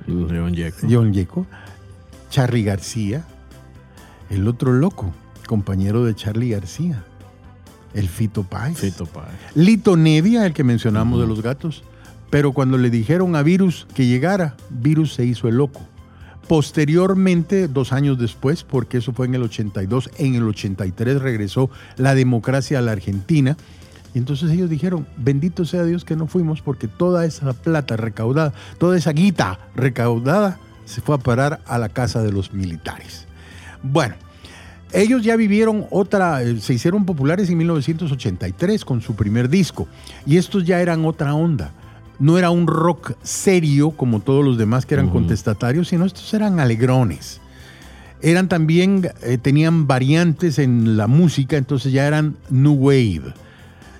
S2: León Yeco.
S3: John Yeco, Charlie García, el otro loco, compañero de Charlie García, el Fito Páez.
S2: Fito Páez.
S3: Lito Nevia, el que mencionamos de los gatos. Pero cuando le dijeron a Virus que llegara, Virus se hizo el loco. Posteriormente, dos años después, porque eso fue en el 82, en el 83 regresó la democracia a la Argentina. Y entonces ellos dijeron, bendito sea Dios que no fuimos, porque toda esa plata recaudada, toda esa guita recaudada, se fue a parar a la casa de los militares. Bueno, ellos ya vivieron otra, eh, se hicieron populares en 1983 con su primer disco. Y estos ya eran otra onda. No era un rock serio como todos los demás que eran contestatarios, sino estos eran alegrones. Eran también, eh, tenían variantes en la música, entonces ya eran New Wave.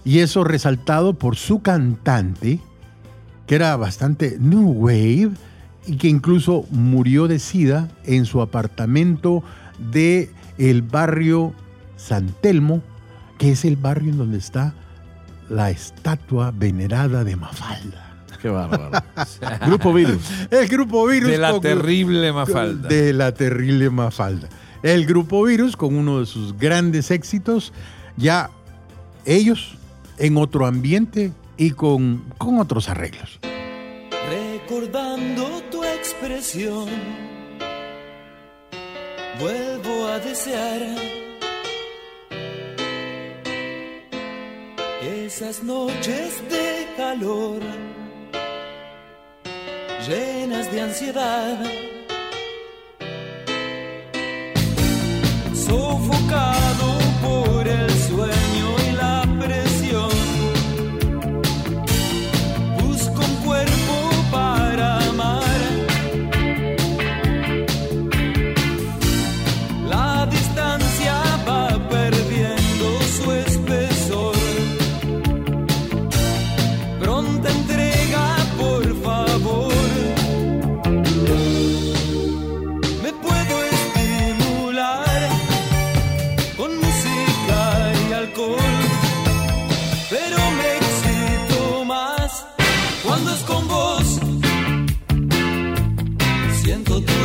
S3: Y eso resaltado por su cantante, que era bastante New Wave, y que incluso murió de sida en su apartamento de el barrio San Telmo, que es el barrio en donde está la estatua venerada de Mafalda.
S2: Qué bárbaro. Grupo Virus.
S3: El grupo Virus.
S4: De la
S3: con-
S4: terrible Mafalda.
S3: De la terrible Mafalda. El grupo Virus con uno de sus grandes éxitos, ya ellos en otro ambiente y con, con otros arreglos.
S7: Recordando tu expresión, vuelvo a desear esas noches de calor, llenas de ansiedad, sofocado por el sueño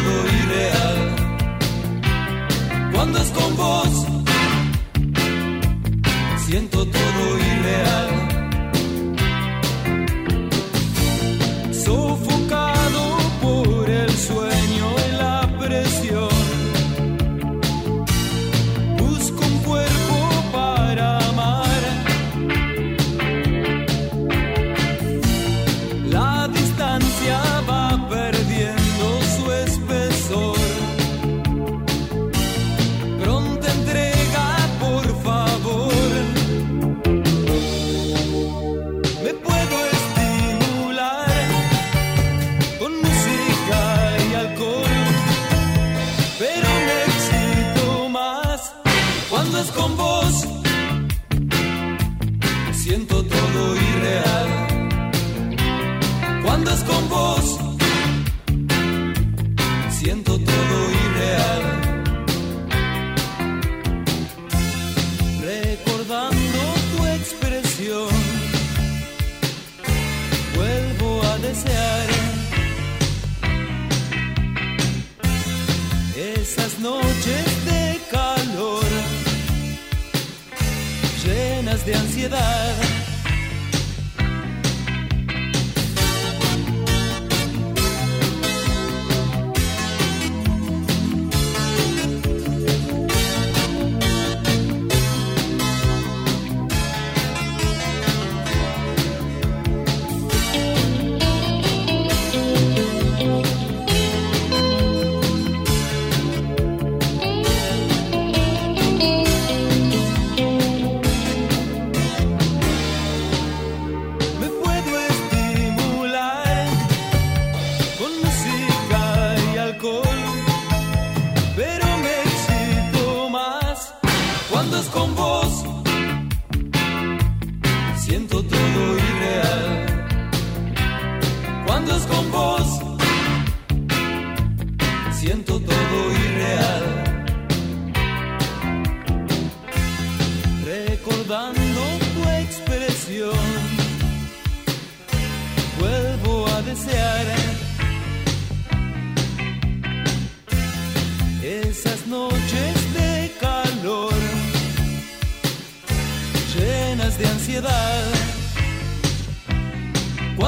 S7: todo irreal. Cuando es con vos.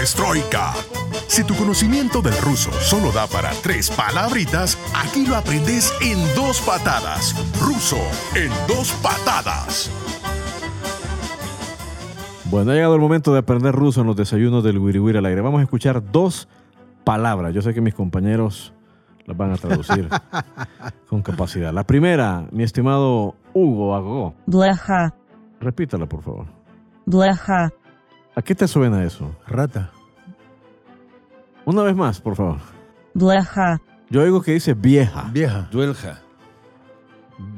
S1: Perestroika. Si tu conocimiento del ruso solo da para tres palabritas, aquí lo aprendes en dos patadas. Ruso en dos patadas.
S2: Bueno, ha llegado el momento de aprender ruso en los desayunos del Wiriwiri al aire. Vamos a escuchar dos palabras. Yo sé que mis compañeros las van a traducir con capacidad. La primera, mi estimado Hugo Agó.
S8: Blaja.
S2: Repítala, por favor.
S8: Blaja.
S2: ¿A qué te suena eso?
S3: Rata.
S2: Una vez más, por favor.
S8: блоха,
S2: Yo oigo que dice vieja.
S3: Vieja.
S4: Duelja.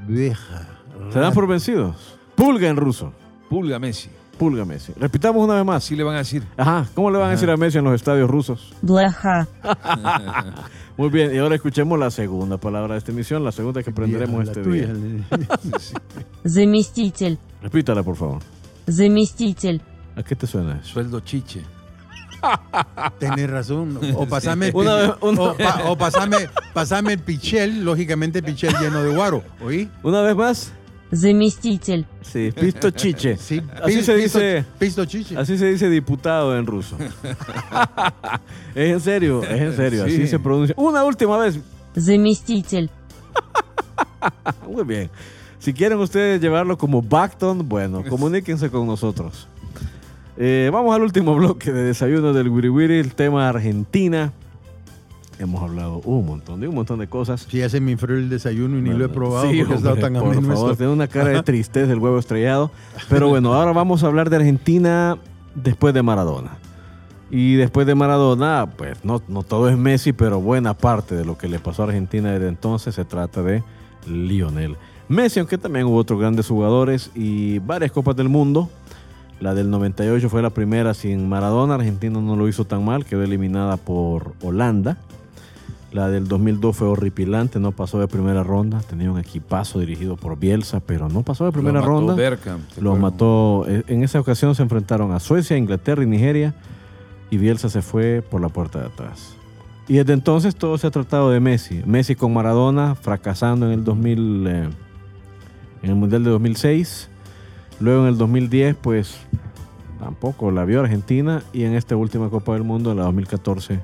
S3: Vieja.
S2: ¿Se dan por vencidos? Pulga en ruso.
S4: Pulga Messi.
S2: Pulga Messi. Repitamos una vez más.
S4: Así le van a decir.
S2: Ajá. ¿Cómo le van a decir a Messi en los estadios rusos?
S8: блоха,
S2: Muy bien. Y ahora escuchemos la segunda palabra de esta emisión, la segunda que aprenderemos
S3: Vieja, la
S2: este
S3: tuya,
S2: día.
S3: le-
S8: заместитель,
S2: Repítala, por favor.
S8: заместитель,
S2: ¿A qué te suena eso?
S4: Sueldo chiche.
S3: Tenés razón. O pasame, o, pasame, pasame, el pichel, lógicamente pichel lleno de guaro. ¿Oí?
S2: Una vez más.
S8: Zemestitel.
S2: Sí, pisto chiche.
S3: Sí,
S2: así se dice.
S3: Pisto chiche.
S2: Así se dice diputado en ruso. es en serio, es en serio. Así se pronuncia. Una última vez.
S8: Zemestitel.
S2: Muy bien. Si quieren ustedes llevarlo como backton, bueno, comuníquense con nosotros. Eh, vamos al último bloque de desayuno del Wiri Wiri, el tema Argentina. Hemos hablado un montón de un montón de cosas.
S3: Sí, ya se me enfrió el desayuno y ni lo he probado
S2: Sí,
S3: porque
S2: hombre,
S3: tan
S2: por favor, tiene una cara de tristeza el huevo estrellado. Pero bueno, ahora vamos a hablar de Argentina después de Maradona. Y después de Maradona, pues no, no todo es Messi, pero buena parte de lo que le pasó a Argentina desde entonces se trata de Lionel Messi, aunque también hubo otros grandes jugadores y varias Copas del Mundo. La del 98 fue la primera sin Maradona. Argentina no lo hizo tan mal, quedó eliminada por Holanda. La del 2002 fue horripilante, no pasó de primera ronda. Tenía un equipazo dirigido por Bielsa, pero no pasó de primera
S4: Lo mató
S2: ronda.
S4: Bergkamp, ¿te
S2: Lo mató. eh, En esa ocasión se enfrentaron a Suecia, Inglaterra y Nigeria. Y Bielsa se fue por la puerta de atrás. Y desde entonces todo se ha tratado de Messi. Messi con Maradona, fracasando en el 2000, eh, en el Mundial de 2006. Luego en el 2010, pues tampoco la vio Argentina. Y en esta última Copa del Mundo, en la 2014,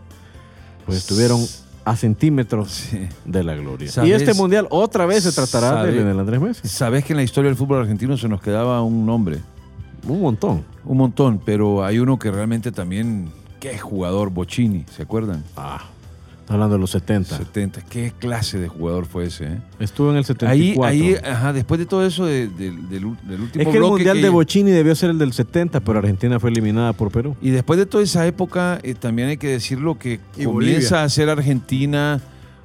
S2: pues estuvieron a centímetros
S4: Sí.
S2: de la gloria. Y este Mundial otra vez se tratará de. Lionel Andrés Messi.
S4: Sabes que en la historia del fútbol argentino se nos quedaba un nombre,
S2: Un montón.
S4: un montón, pero hay uno que realmente también, qué jugador, Bocini, ¿se acuerdan?
S2: Ah, hablando de los 70.
S4: 70, qué clase de jugador fue ese. eh?
S2: Estuvo en el
S4: Ahí,
S2: 74.
S4: ahí, ajá, después de todo eso de- de- del, del último
S2: es que el Mundial
S4: que-
S2: de Bocini debió ser el del 70, pero Argentina fue eliminada por Perú.
S4: Y después de toda esa época, eh, también hay que decirlo que
S3: Y
S4: comienza
S3: Bolivia.
S4: a ser Argentina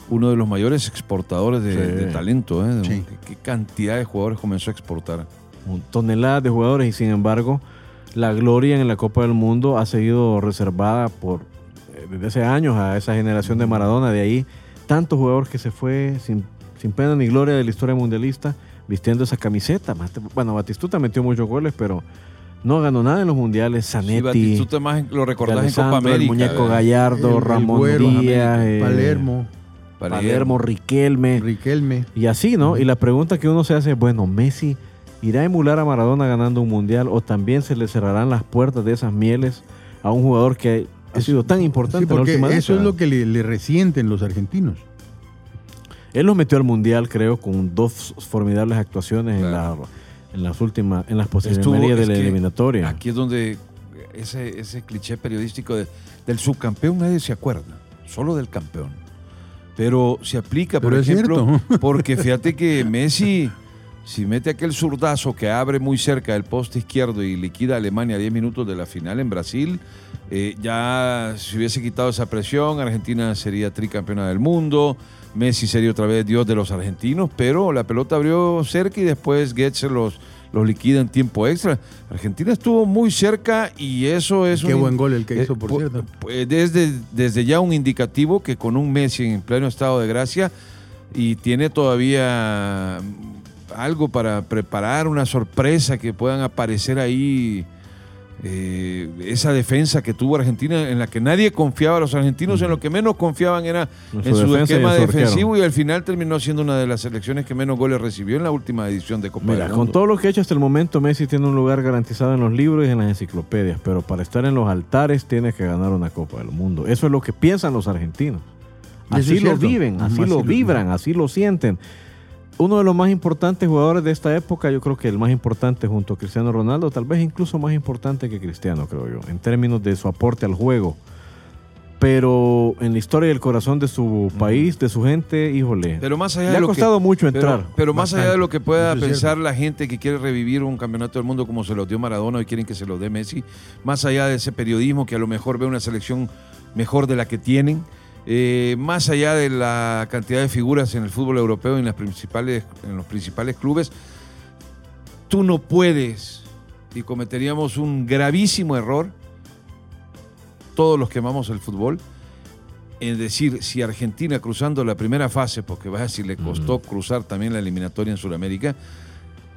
S4: uno de los mayores exportadores de,
S2: Sí.
S4: de talento. ¿eh? De-
S3: Sí.
S4: ¿qué, cantidad de jugadores comenzó a exportar?
S2: Un- Toneladas de jugadores y sin embargo la gloria en la Copa del Mundo ha seguido reservada por desde hace años a esa generación de Maradona. De ahí tantos jugadores que se fue sin, sin pena ni gloria de la historia mundialista vistiendo esa camiseta. Bueno, Batistuta metió muchos goles, pero no ganó nada en los mundiales.
S4: Sí,
S2: Zanetti,
S4: Batistuta más lo recordás en Copa
S2: el
S4: América.
S2: muñeco
S4: ¿verdad?
S2: Gallardo,
S3: El- el
S2: Ramón
S3: Güero,
S2: Díaz, eh,
S3: Palermo,
S2: Palermo, Riquelme.
S3: Riquelme.
S2: Y así, ¿no? Y la pregunta que uno se hace es, bueno, Messi ¿Irá a emular a Maradona ganando un mundial o también se le cerrarán las puertas de esas mieles a un jugador que ha sido tan importante
S3: Sí,
S2: en la
S3: porque
S2: última
S3: eso es lo que le, le resienten los argentinos.
S2: Él los metió al mundial, creo, con dos formidables actuaciones en, la,
S4: Claro.
S2: en las últimas, en las posibilidades de la eliminatoria.
S4: Aquí es donde ese, ese cliché periodístico de- del subcampeón nadie se acuerda, solo del campeón. Pero se aplica, por
S3: Pero es
S4: ejemplo,
S3: cierto.
S4: porque fíjate que Messi, si mete aquel zurdazo que abre muy cerca del poste izquierdo y liquida a Alemania a 10 minutos de la final en Brasil, eh, ya se hubiese quitado esa presión, Argentina sería tricampeona del mundo, Messi sería otra vez Dios de los argentinos, pero la pelota abrió cerca y después Goetze los, los liquida en tiempo extra. Argentina estuvo muy cerca y eso es
S3: Qué
S4: un-
S3: buen gol el que
S4: eh,
S3: hizo, por cierto.
S4: pu- Desde, desde ya un indicativo que con un Messi en pleno estado de gracia y tiene todavía algo para preparar, una sorpresa que puedan aparecer ahí. Eh, esa defensa que tuvo Argentina en la que nadie confiaba, los argentinos en lo que menos confiaban era
S2: En
S4: en
S2: su y en
S4: esquema
S2: su
S4: defensivo y al final terminó siendo una de las selecciones que menos goles recibió en la última edición de Copa
S2: Mira,
S4: del
S2: con
S4: Mundo.
S2: todo lo que ha hecho hasta el momento, Messi tiene un lugar garantizado en los libros y en las enciclopedias, pero para estar en los altares tiene que ganar una Copa del Mundo. Eso es lo que piensan los argentinos. Así lo
S3: cierto.
S2: viven, así lo- vibran, así lo sienten. Uno de los más importantes jugadores de esta época, yo creo que el más importante junto a Cristiano Ronaldo, tal vez incluso más importante que Cristiano, creo yo, en términos de su aporte al juego. Pero en la historia y el corazón de su país, de su gente, híjole,
S4: Pero más allá
S2: le
S4: de
S2: ha
S4: lo que-
S2: costado mucho
S4: Pero,
S2: entrar.
S4: pero más allá de lo que pueda pensar la gente que quiere revivir un campeonato del mundo como se lo dio Maradona y quieren que se lo dé Messi, más allá de ese periodismo que a lo mejor ve una selección mejor de la que tienen, eh, más allá de la cantidad de figuras en el fútbol europeo y en, las principales, en los principales clubes, tú no puedes y cometeríamos un gravísimo error, todos los que amamos el fútbol, en decir si Argentina cruzando la primera fase, porque vaya si le costó cruzar también la eliminatoria en Sudamérica,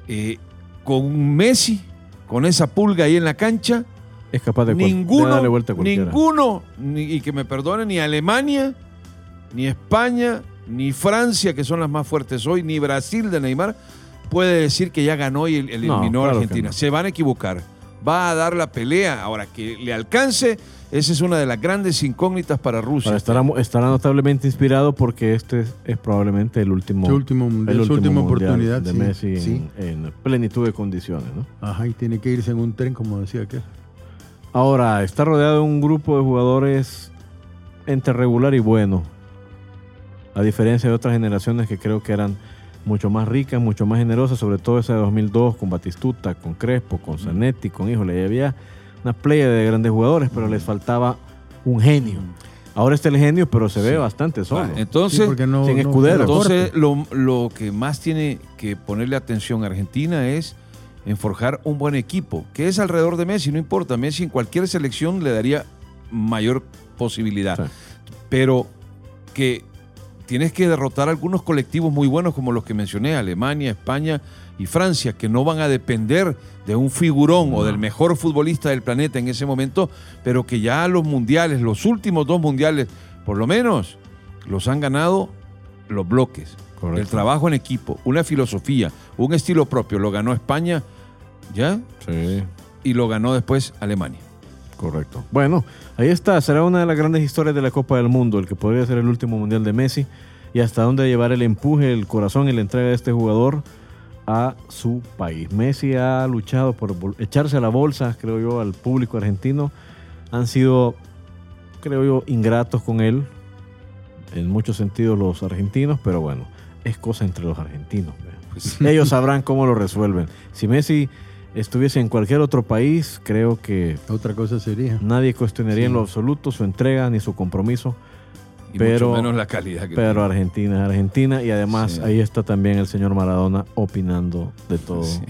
S4: eh, con Messi, con esa pulga ahí en la cancha,
S2: es capaz de,
S4: ninguno,
S2: darle vuelta a cualquiera.
S4: ninguno, ni- y que me perdone, ni Alemania, ni España, ni Francia, que son las más fuertes hoy, ni Brasil de Neymar, puede decir que ya ganó y el- eliminó a
S2: claro
S4: Argentina.
S2: no.
S4: Se van a equivocar. Va a dar la pelea. Ahora, que le alcance, esa es una de las grandes incógnitas para Rusia.
S2: Ahora, estará, estará notablemente inspirado porque este es, es probablemente el último,
S3: Su último mundial,
S2: el
S3: su
S2: último
S3: última
S2: mundial
S3: oportunidad,
S2: de
S3: sí,
S2: Messi en, plenitud de condiciones. ¿no?
S3: Ajá, y tiene que irse en un tren, como decía aquel.
S2: Ahora, está rodeado de un grupo de jugadores entre regular y bueno. A diferencia de otras generaciones que creo que eran mucho más ricas, mucho más generosas, sobre todo esa de 2002 con Batistuta, con Crespo, con Zanetti, con Híjole, y había una playa de grandes jugadores, pero les faltaba un genio. Ahora está el genio, pero se ve
S4: Sí.
S2: bastante solo.
S4: Ah, entonces,
S3: Sí, porque no-
S2: sin
S3: no
S2: escudero.
S3: corte.
S4: Entonces, lo, lo que más tiene que ponerle atención a Argentina es en forjar un buen equipo, que es alrededor de Messi, no importa, Messi en cualquier selección le daría mayor posibilidad,
S2: Sí.
S4: pero que tienes que derrotar algunos colectivos muy buenos como los que mencioné, Alemania, España y Francia, que no van a depender de un figurón o del mejor futbolista del planeta en ese momento, pero que ya los mundiales, los últimos dos mundiales, por lo menos, los han ganado los bloques.
S2: Correcto.
S4: El trabajo en equipo, una filosofía, un estilo propio, lo ganó España, ¿ya?
S2: Sí.
S4: Y lo ganó después Alemania.
S2: Correcto. Bueno, ahí está. Será una de las grandes historias de la Copa del Mundo, el que podría ser el último mundial de Messi y hasta dónde llevar el empuje, el corazón y la entrega de este jugador a su país. Messi ha luchado por echarse a la bolsa, creo yo, al público argentino. Han sido, creo yo, ingratos con él, en muchos sentidos los argentinos, pero bueno, es cosa entre los argentinos. ¿ve? Ellos sabrán cómo lo resuelven. Si Messi estuviese en cualquier otro país, creo que
S3: Otra cosa sería.
S2: Nadie cuestionaría en lo absoluto su entrega ni su compromiso,
S4: Y
S2: Pero-
S4: mucho menos la calidad que
S2: pero
S4: tiene.
S2: Argentina es Argentina y además
S4: Sí.
S2: ahí está también el señor Maradona opinando de todo.
S4: Sí.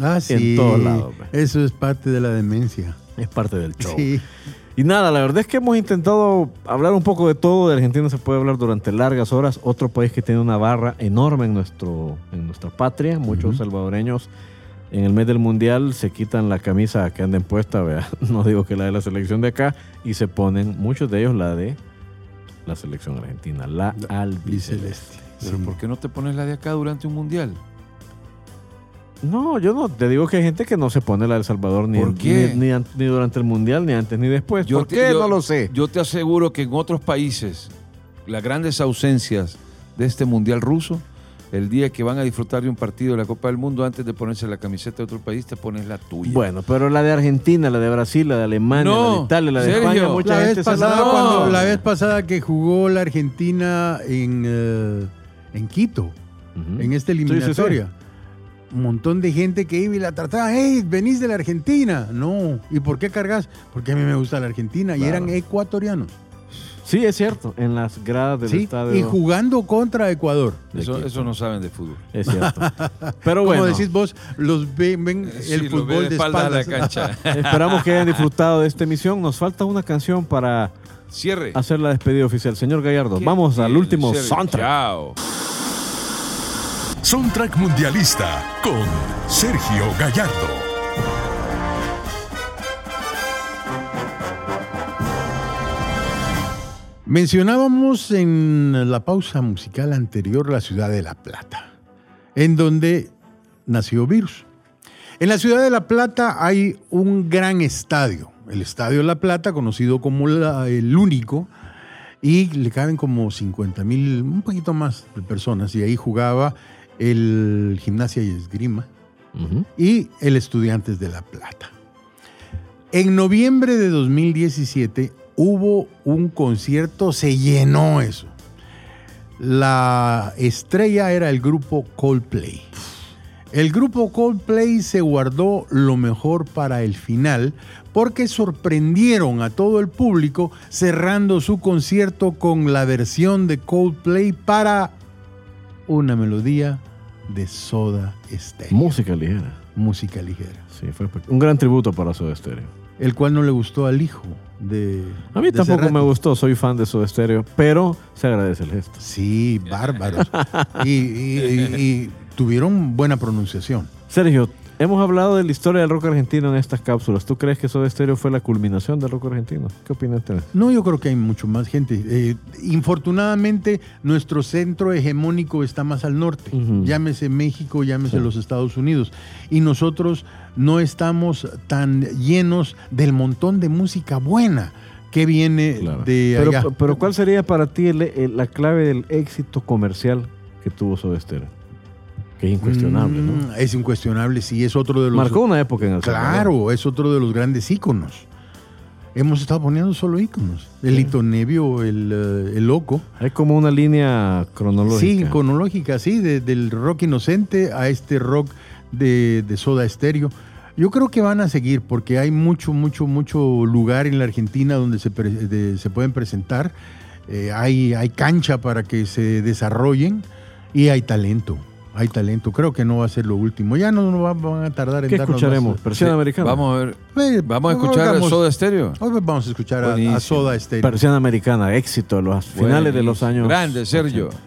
S3: Ah, sí.
S2: todos lados, ve.
S3: Eso es parte de la demencia.
S2: Es parte del show.
S3: Sí.
S2: Y nada, la verdad es que hemos intentado hablar un poco de todo. De Argentina se puede hablar durante largas horas. Otro país que tiene una barra enorme en, nuestro, en nuestra patria. Muchos salvadoreños en el mes del mundial se quitan la camisa que anden puesta, vea. no digo que la de la selección de acá, y se ponen, muchos de ellos, la de la selección argentina, la albiceleste.
S3: Biceleste.
S4: Pero
S3: Sí.
S4: ¿por qué no te pones la de acá durante un mundial?
S2: No, yo no. Te digo que hay gente que no se pone la de El Salvador ni,
S4: ¿Por
S2: ni, ni an- ni durante el Mundial, ni antes, ni después. ¿Por
S4: te-
S2: qué?
S4: yo-
S2: no lo sé.
S4: Yo te aseguro que en otros países, las grandes ausencias de este mundial ruso, el día que van a disfrutar de un partido de la Copa del Mundo, antes de ponerse la camiseta de otro país, te pones la tuya.
S2: Bueno, pero la de Argentina, la de Brasil, la de Alemania,
S4: No,
S2: la de Italia, la de
S4: Sergio.
S2: España, mucha
S3: La
S2: gente
S3: vez, pasada, cuando, la vez pasada que jugó la Argentina en, eh, en Quito, en esta
S2: Sí, sí, sí.
S3: eliminatoria. Un montón de gente que iba y la trataba, hey, venís de la Argentina. No, ¿y por qué cargas? Porque a mí me gusta la Argentina y eran ecuatorianos.
S2: Sí, es cierto, en las gradas del
S3: ¿sí?
S2: estadio.
S3: Y jugando contra Ecuador.
S4: eso, eso no saben de fútbol.
S2: Es cierto. Pero
S3: Como
S2: bueno,
S3: decís vos, los ven, ven
S4: Sí,
S3: el fútbol de
S4: espaldas a la cancha.
S2: esperamos que hayan disfrutado de esta emisión. Nos falta una canción para
S4: Cierre.
S2: hacer la despedida oficial. Señor Gallardo,
S4: ¿Qué
S2: vamos al último soundtrack.
S4: Chao.
S1: Soundtrack Mundialista con Sergio Gallardo.
S3: Mencionábamos en la pausa musical anterior la ciudad de La Plata, en donde nació Virus. En la ciudad de La Plata hay un gran estadio, el Estadio La Plata, conocido como la- el único, y le caben como 50 mil, un poquito más de personas, y ahí jugaba el Gimnasia y Esgrima y el Estudiantes de La Plata. En noviembre de 2017 hubo un concierto, se llenó eso. La estrella era el grupo Coldplay. El grupo Coldplay se guardó lo mejor para el final porque sorprendieron a todo el público cerrando su concierto con la versión de Coldplay para una melodía de Soda Stereo.
S2: Música ligera.
S3: música ligera.
S2: Sí, fue un gran tributo para Soda Stereo.
S3: El cual no le gustó al hijo de.
S2: A mí
S3: de
S2: tampoco me gustó, soy fan de Soda Stereo, pero se agradece el gesto.
S3: Sí, bárbaros. y, y- y- y tuvieron buena pronunciación.
S2: Sergio, hemos hablado de la historia del rock argentino en estas cápsulas. ¿Tú crees que Soda Stereo fue la culminación del rock argentino? ¿Qué opinas tienes?
S3: No, yo creo que hay mucho más gente. Eh, infortunadamente, nuestro centro hegemónico está más al norte.
S2: Ujú.
S3: Llámese México, llámese
S2: Sí.
S3: los Estados Unidos. Y nosotros no estamos tan llenos del montón de música buena que viene
S2: Claro.
S3: de
S2: pero,
S3: allá.
S2: pero ¿cuál sería para ti el- el- la clave del éxito comercial que tuvo Soda Stereo? Que es incuestionable, ¿no?
S3: Mm, Es incuestionable, sí, es otro de los...
S2: Marcó una época en el Salvador.
S3: Claro, es otro de los grandes íconos. Hemos estado poniendo solo íconos. El Lito Nevio, el, eh, el Loco.
S2: Hay como una línea cronológica.
S3: Sí, cronológica, sí, de- del rock inocente a este rock de, de Soda Stereo. Yo creo que van a seguir porque hay mucho, mucho, mucho lugar en la Argentina donde se, pre- de- se pueden presentar. Eh, hay, hay cancha para que se desarrollen y hay talento. Hay talento. Creo que no va a ser lo último. Ya no, no va- van a tardar en
S2: ¿Qué
S3: darnos
S2: escucharemos?
S3: más-
S2: ¿Persiana
S4: Sí,
S2: americana?
S4: Vamos a ver.
S3: Eh,
S4: Vamos a escuchar
S3: vamos-
S4: Soda Stereo.
S3: Hoy vamos a escuchar a- a. Soda Stereo.
S2: Persiana americana, éxito los finales de los años.
S4: Grande, Sergio.
S2: 80.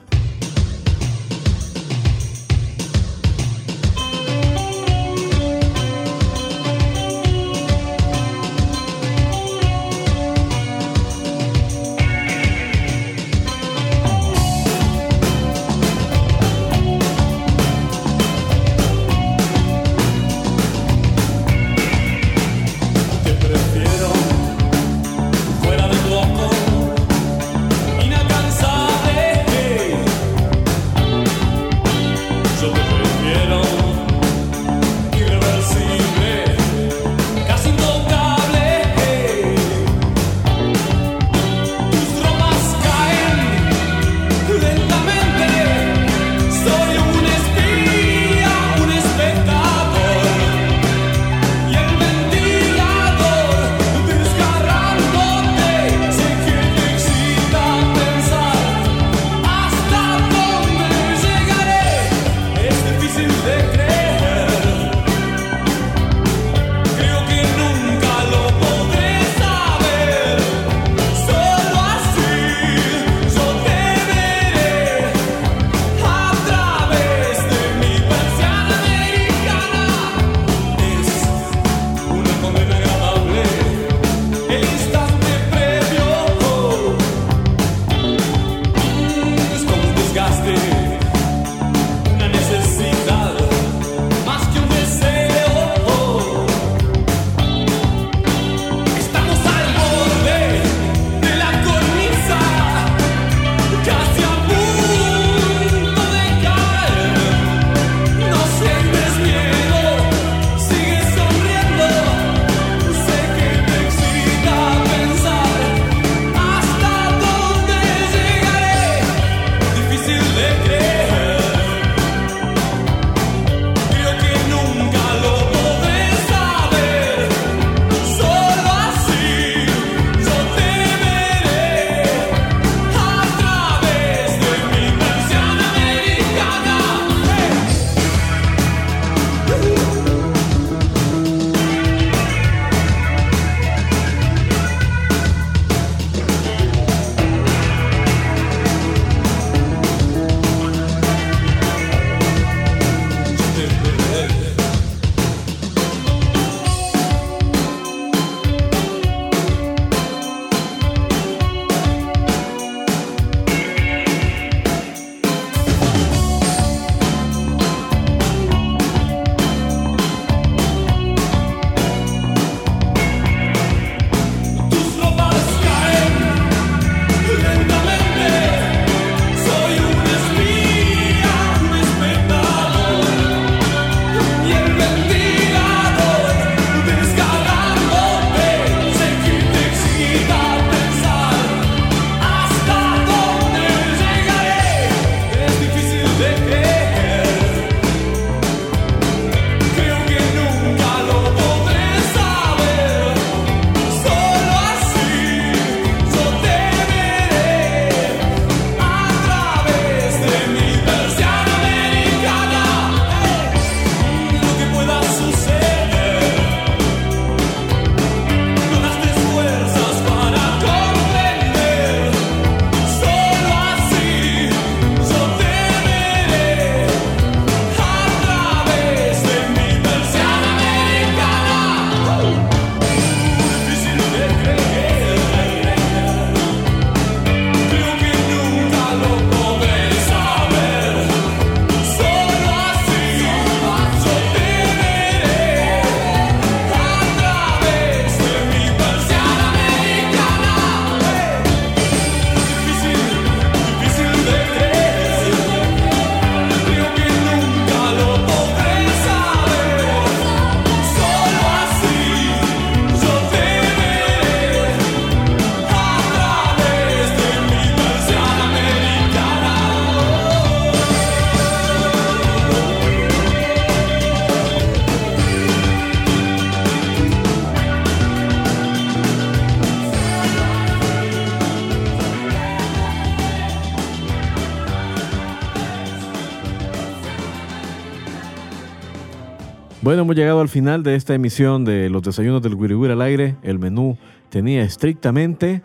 S2: Bueno, hemos llegado al final de esta emisión de los desayunos del Wiri al aire. El menú tenía estrictamente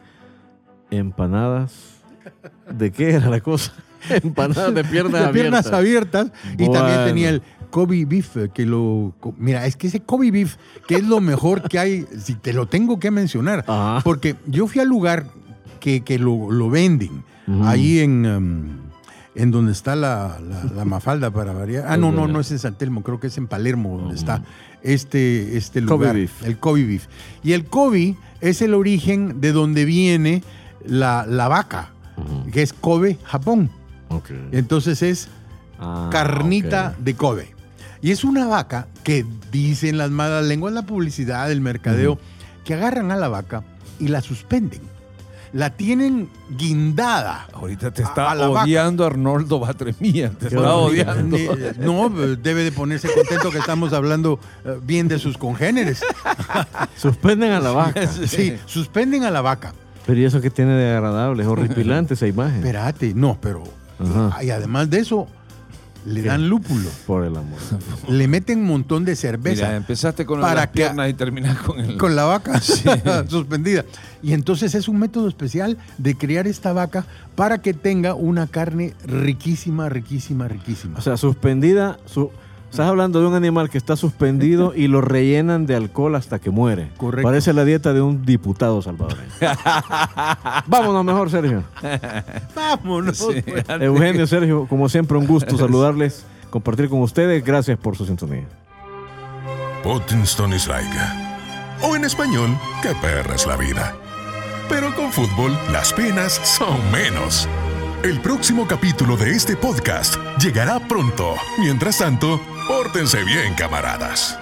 S2: empanadas. ¿De qué era la cosa? Empanadas de piernas
S3: de piernas
S2: abiertas.
S3: abiertas. Y
S2: Bueno.
S3: también tenía el Kobe beef, eh, que lo... Mira, es que ese Kobe beef, que es lo mejor que hay, si te lo tengo que mencionar,
S2: Ajá.
S3: porque yo fui al lugar que, que lo, lo venden, ahí en, em, en donde está la, la- la mafalda para variar. Ah, no, no, no es en San Telmo, creo que es en Palermo donde está este, este
S2: Kobe
S3: lugar.
S2: beef.
S3: El Kobe beef. Y el Kobe es el origen de donde viene la, la vaca, que es Kobe, Japón. Entonces es
S2: Ah,
S3: carnita de Kobe. Y es una vaca que dicen las malas lenguas, la publicidad, el mercadeo, que agarran a la vaca y la suspenden. La tienen guindada.
S4: Ahorita te
S3: A-
S4: está
S3: a vaca.
S4: odiando Arnoldo Batremía. Te
S2: Qué
S4: está
S2: horrible.
S4: odiando.
S3: No, debe de ponerse contento que estamos hablando eh, bien de sus congéneres.
S2: Suspenden a la vaca.
S3: Sí, suspenden a la vaca.
S2: Pero ¿y eso qué tiene de agradable? Es horripilante esa imagen.
S3: Espérate, no, pero.
S2: Ajá.
S3: Y además de eso, le dan lúpulo.
S2: Por el amor.
S3: Le meten un montón de cerveza.
S4: Mira, empezaste con
S3: Para
S4: las piernas y terminas con el...
S3: con la vaca suspendida. Y entonces es un método especial de criar esta vaca para que tenga una carne riquísima, riquísima, riquísima.
S2: O sea, suspendida. su- Estás hablando de un animal que está suspendido y lo rellenan de alcohol hasta que muere.
S3: Correcto.
S2: Parece la dieta de un diputado salvadoreño. Vámonos mejor, Sergio.
S3: Vámonos.
S4: Sí.
S3: pues.
S2: Eugenio, Sergio, como siempre, un gusto saludarles, compartir con ustedes. Gracias por su sintonía.
S1: Potenston is like. O en español, qué perra es la vida. Pero con fútbol, las penas son menos. El próximo capítulo de este podcast llegará pronto. Mientras tanto, pórtense bien, camaradas.